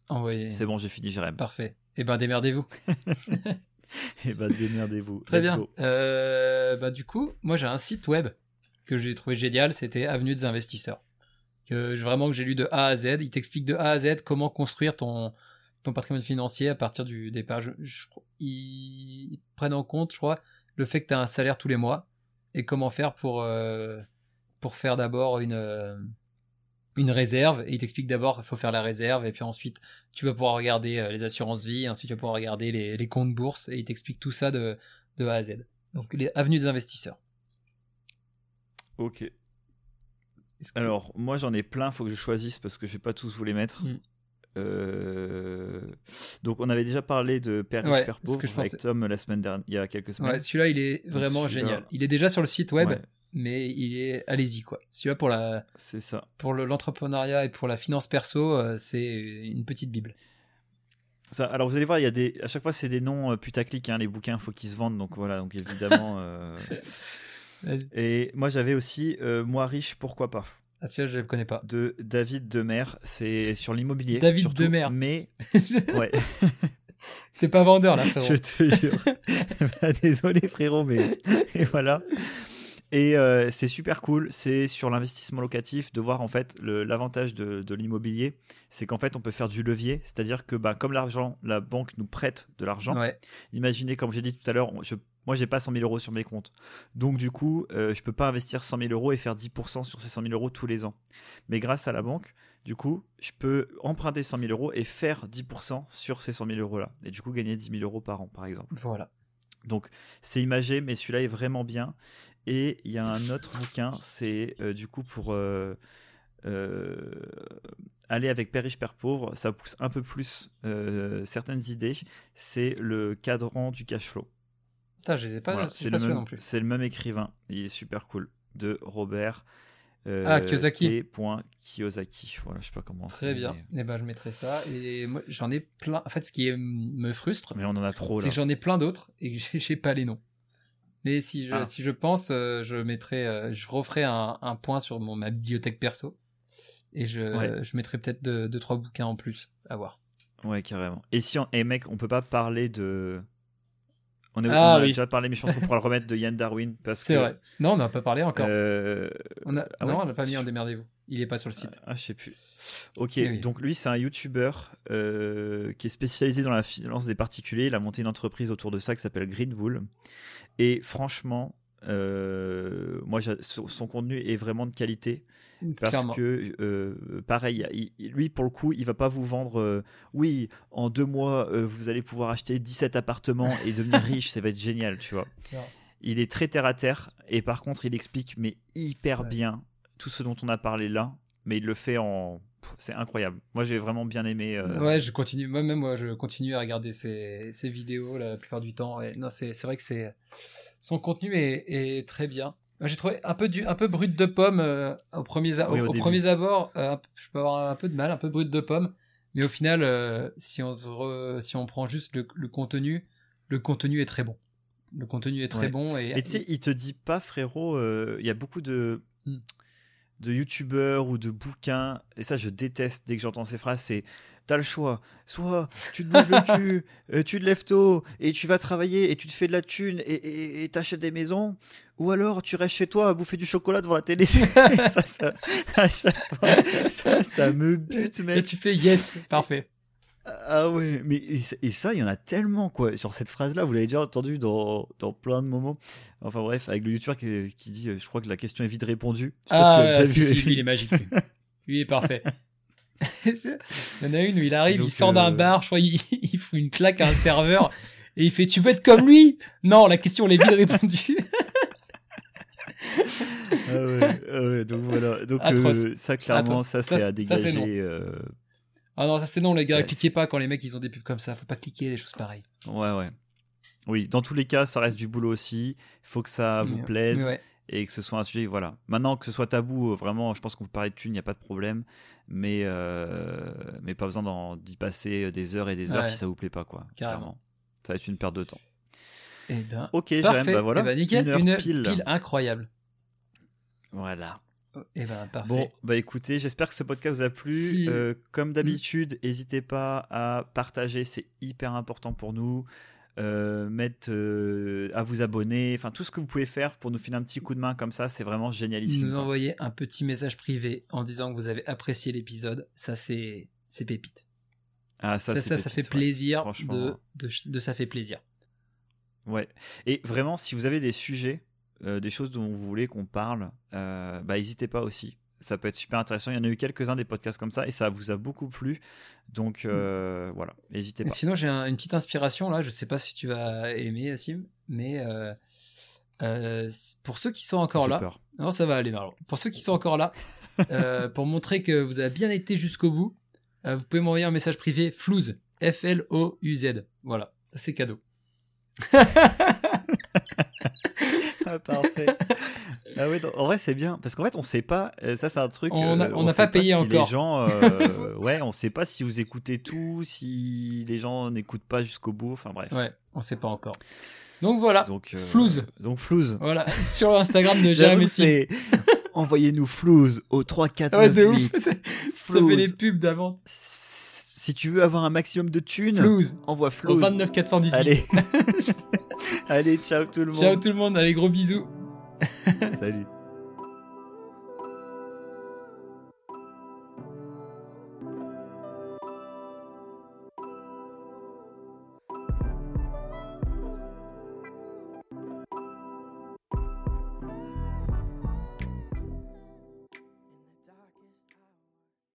Envoyez. C'est bon, j'ai fini, Jérém. Parfait. Eh ben, démerdez-vous. Et ben, démerdez-vous. Très Let's bien. Euh, bah, du coup, moi, j'ai un site web que j'ai trouvé génial. C'était Avenue des investisseurs. Que vraiment que j'ai lu de A à Z. Il t'explique de A à Z comment construire ton, ton patrimoine financier à partir du départ. Je, je- ils, ils prennent en compte, je crois, le fait que tu as un salaire tous les mois et comment faire pour, euh, pour faire d'abord une, euh, une réserve. Et il t'explique d'abord qu'il faut faire la réserve et puis ensuite tu vas pouvoir regarder euh, les assurances vie, ensuite tu vas pouvoir regarder les, les comptes bourse et il t'explique tout ça de, de A à Z. Donc les avenues des investisseurs. Ok. Que- Alors, moi, j'en ai plein, faut que je choisisse parce que je vais pas tous vous les mettre. Mm. Euh, Donc, on avait déjà parlé de Père Ouais, Père pauvre avec. Tom la semaine dernière, il y a quelques semaines. ouais, celui-là il est vraiment génial. Il est déjà sur le site web, Ouais, mais il est allez-y quoi. Celui-là pour la c'est ça. pour le- l'entrepreneuriat et pour la finance perso, euh, c'est une petite bible. Ça, alors vous allez voir, il y a des, à chaque fois c'est des noms euh, putaclic, hein, les bouquins, faut qu'ils se vendent, donc voilà, donc évidemment. euh. Et moi j'avais aussi euh, Moi riche, pourquoi pas Ah celui-là je le connais pas. de David Demer, c'est sur l'immobilier. David surtout, Demer. Mais ouais, T'es pas vendeur là frérot. je te jure. Bah, Désolé frérot, mais et voilà. Et euh, c'est super cool, c'est sur l'investissement locatif de voir en fait l'avantage de, de l'immobilier, c'est qu'en fait on peut faire du levier, c'est-à-dire que bah, comme l'argent, la banque nous prête de l'argent, Ouais. Imaginez, comme j'ai dit tout à l'heure, je, moi, j'ai pas 100 000 euros sur mes comptes. Donc, du coup, euh, je peux pas investir 100 000 euros et faire 10% sur ces 100 000 euros tous les ans. Mais grâce à la banque, du coup, je peux emprunter 100 000 euros et faire 10% sur ces 100 000 euros-là. Et du coup, gagner 10 000 euros par an, par exemple. Voilà. Donc, c'est imagé, mais celui-là est vraiment bien. Et il y a un autre bouquin, c'est euh, du coup pour euh, euh, aller avec Père riche, Père pauvre, ça pousse un peu plus certaines idées. C'est le cadran du cash flow. Putain, je les ai pas, Voilà, c'est le, pas même- non plus. c'est le même écrivain. Il est super cool. De Robert. euh, Ah, Kiyosaki. Kiyosaki. Voilà, je sais pas comment Très bien. Mais, Et ben je mettrai ça et moi j'en ai plein. En fait ce qui est- me frustre, mais on en a trop c'est là. que j'en ai plein d'autres et que j'ai- j'ai pas les noms. Mais si je, Ah. si je pense, euh, je mettrai, euh, je referai un, un point sur mon, ma bibliothèque perso et je, Ouais. je mettrai peut-être deux, deux, trois bouquins en plus à voir. Ouais, carrément. Et si on... Et mec, on peut pas parler de. On, est... Ah on en a oui. déjà parlé, mais je pense qu'on pourra le remettre de Yann Darwin parce que. C'est vrai. Non, on n'a pas parlé encore. euh, on a, ah non, ouais on n'a pas mis en démerdez-vous. Il est pas sur le site. Ah, je sais plus. Ok, Eh oui. donc lui, c'est un YouTuber euh, qui est spécialisé dans la finance des particuliers. Il a monté une entreprise autour de ça qui s'appelle Green Bull. Et franchement, euh, moi, son son contenu est vraiment de qualité. Parce Clairement. que, euh, pareil, il- il- lui, pour le coup, il va pas vous vendre, euh, oui, en deux mois, vous allez pouvoir acheter 17 appartements et devenir riche, ça va être génial, tu vois. Il est très terre à terre, et par contre, il explique, mais hyper Ouais. bien, tout ce dont on a parlé là, mais il le fait en. C'est incroyable. Moi, j'ai vraiment bien aimé. euh, Ouais, je continue. Moi-même, moi, je continue à regarder ses, ses vidéos la plupart du temps. Et non, c'est vrai que c'est son contenu est, est très bien. J'ai trouvé un peu du, un peu brut de pomme euh, au premier, Oui, au premiers abords. euh, je peux avoir un peu de mal, un peu brut de pomme. Mais au final, euh, si on se re- si on prend juste le, le contenu, le contenu est très bon. Le contenu est très Ouais. bon et, tu sais, il te dit pas, frérot, il y a beaucoup de, Hmm. de youtubeurs ou de bouquins, et ça je déteste dès que j'entends ces phrases, c'est t'as le choix, soit tu te bouges le cul, euh, tu te lèves tôt, et tu vas travailler, et tu te fais de la thune, et- et et t'achètes des maisons, ou alors tu restes chez toi à bouffer du chocolat devant la télé. ça, ça, à chaque fois, ça, ça me bute, et mec. tu fais yes, parfait. Ah ouais, mais et ça- et il y en a tellement quoi. Sur cette phrase-là, vous l'avez déjà entendu dans, dans plein de moments. Enfin bref, avec le youtubeur qui, qui dit, euh, je crois que la question est vite répondue. Je Ah, si si, lui, il est magique. Lui, Lui, il est parfait. Il y en a une où il arrive, Donc, il sort d'un euh, bar, je crois, il, il fout une claque à un serveur et il fait Tu veux être comme lui? Non, la question, elle est vite répondue. Ah ouais, ah ouais, donc voilà. Donc euh, ça, clairement, Atroce. ça, c'est à dégager. euh, Ah non, ça c'est non, les gars, cliquez pas quand les mecs ils ont des pubs comme ça, faut pas cliquer, des choses pareilles. Ouais, ouais. Oui, dans tous les cas, ça reste du boulot aussi. Il faut que ça vous plaise. ouais. Et que ce soit un sujet, voilà. Maintenant, que ce soit tabou, euh, vraiment, je pense qu'on peut parler de thunes, il n'y a pas de problème, mais, euh, mais pas besoin d'y passer des heures et des heures Ouais. si ça vous plaît pas, quoi. Carrément. Clairement. Ça va être une perte de temps. Eh ben, Ok, Jérém, bah voilà. Eh ben, nickel, une heure une pile. pile incroyable. Voilà. Eh ben, parfait. Bon, bah écoutez, j'espère que ce podcast vous a plu. Si- Euh, comme d'habitude, n'hésitez pas à partager, c'est hyper important pour nous. Euh, mettre, euh, à vous abonner, enfin tout ce que vous pouvez faire pour nous filer un petit coup de main comme ça, c'est vraiment génialissime. nous envoyer un petit message privé en disant que vous avez apprécié l'épisode. Ça, c'est c'est pépite. Ah, Ça, ça, ça, c'est ça, pépite, fait plaisir de, de, de ça fait plaisir. Ouais. Et vraiment, si vous avez des sujets, euh, des choses dont vous voulez qu'on parle, bah n'hésitez pas aussi. Ça peut être super intéressant. Il y en a eu quelques-uns des podcasts comme ça et ça vous a beaucoup plu. Donc euh, voilà, n'hésitez pas. Sinon, j'ai un- une petite inspiration là. Je sais pas si tu vas aimer, Assim, mais euh, euh, pour ceux qui sont encore là, peur. non, ça va aller. Pour ceux qui sont encore là, pour montrer que vous avez bien été jusqu'au bout, vous pouvez m'envoyer un message privé Flouz, F-L-O-U-Z. Voilà, c'est cadeau. Ah, parfait. ah non, en vrai, c'est bien. Parce qu'en fait, on sait pas. euh, Ça, c'est un truc. On euh, n'a pas payé si encore. Les gens, euh, ouais, on sait pas si vous écoutez tout, si les gens n'écoutent pas jusqu'au bout. Enfin, bref. Ouais, on sait pas encore. Donc voilà, Donc, euh, Flouze. Donc, flouze. voilà, sur Instagram de Jérémy. Envoyez-nous flouze au 3, 4, Ouais, 9, de ouf. 8. Ça fait les pubs d'avant. Si tu veux avoir un maximum de thunes, Flouze. envoie Au flouze. 29 418. Allez. Allez, ciao tout le monde. Ciao tout le monde, allez gros bisous. Salut.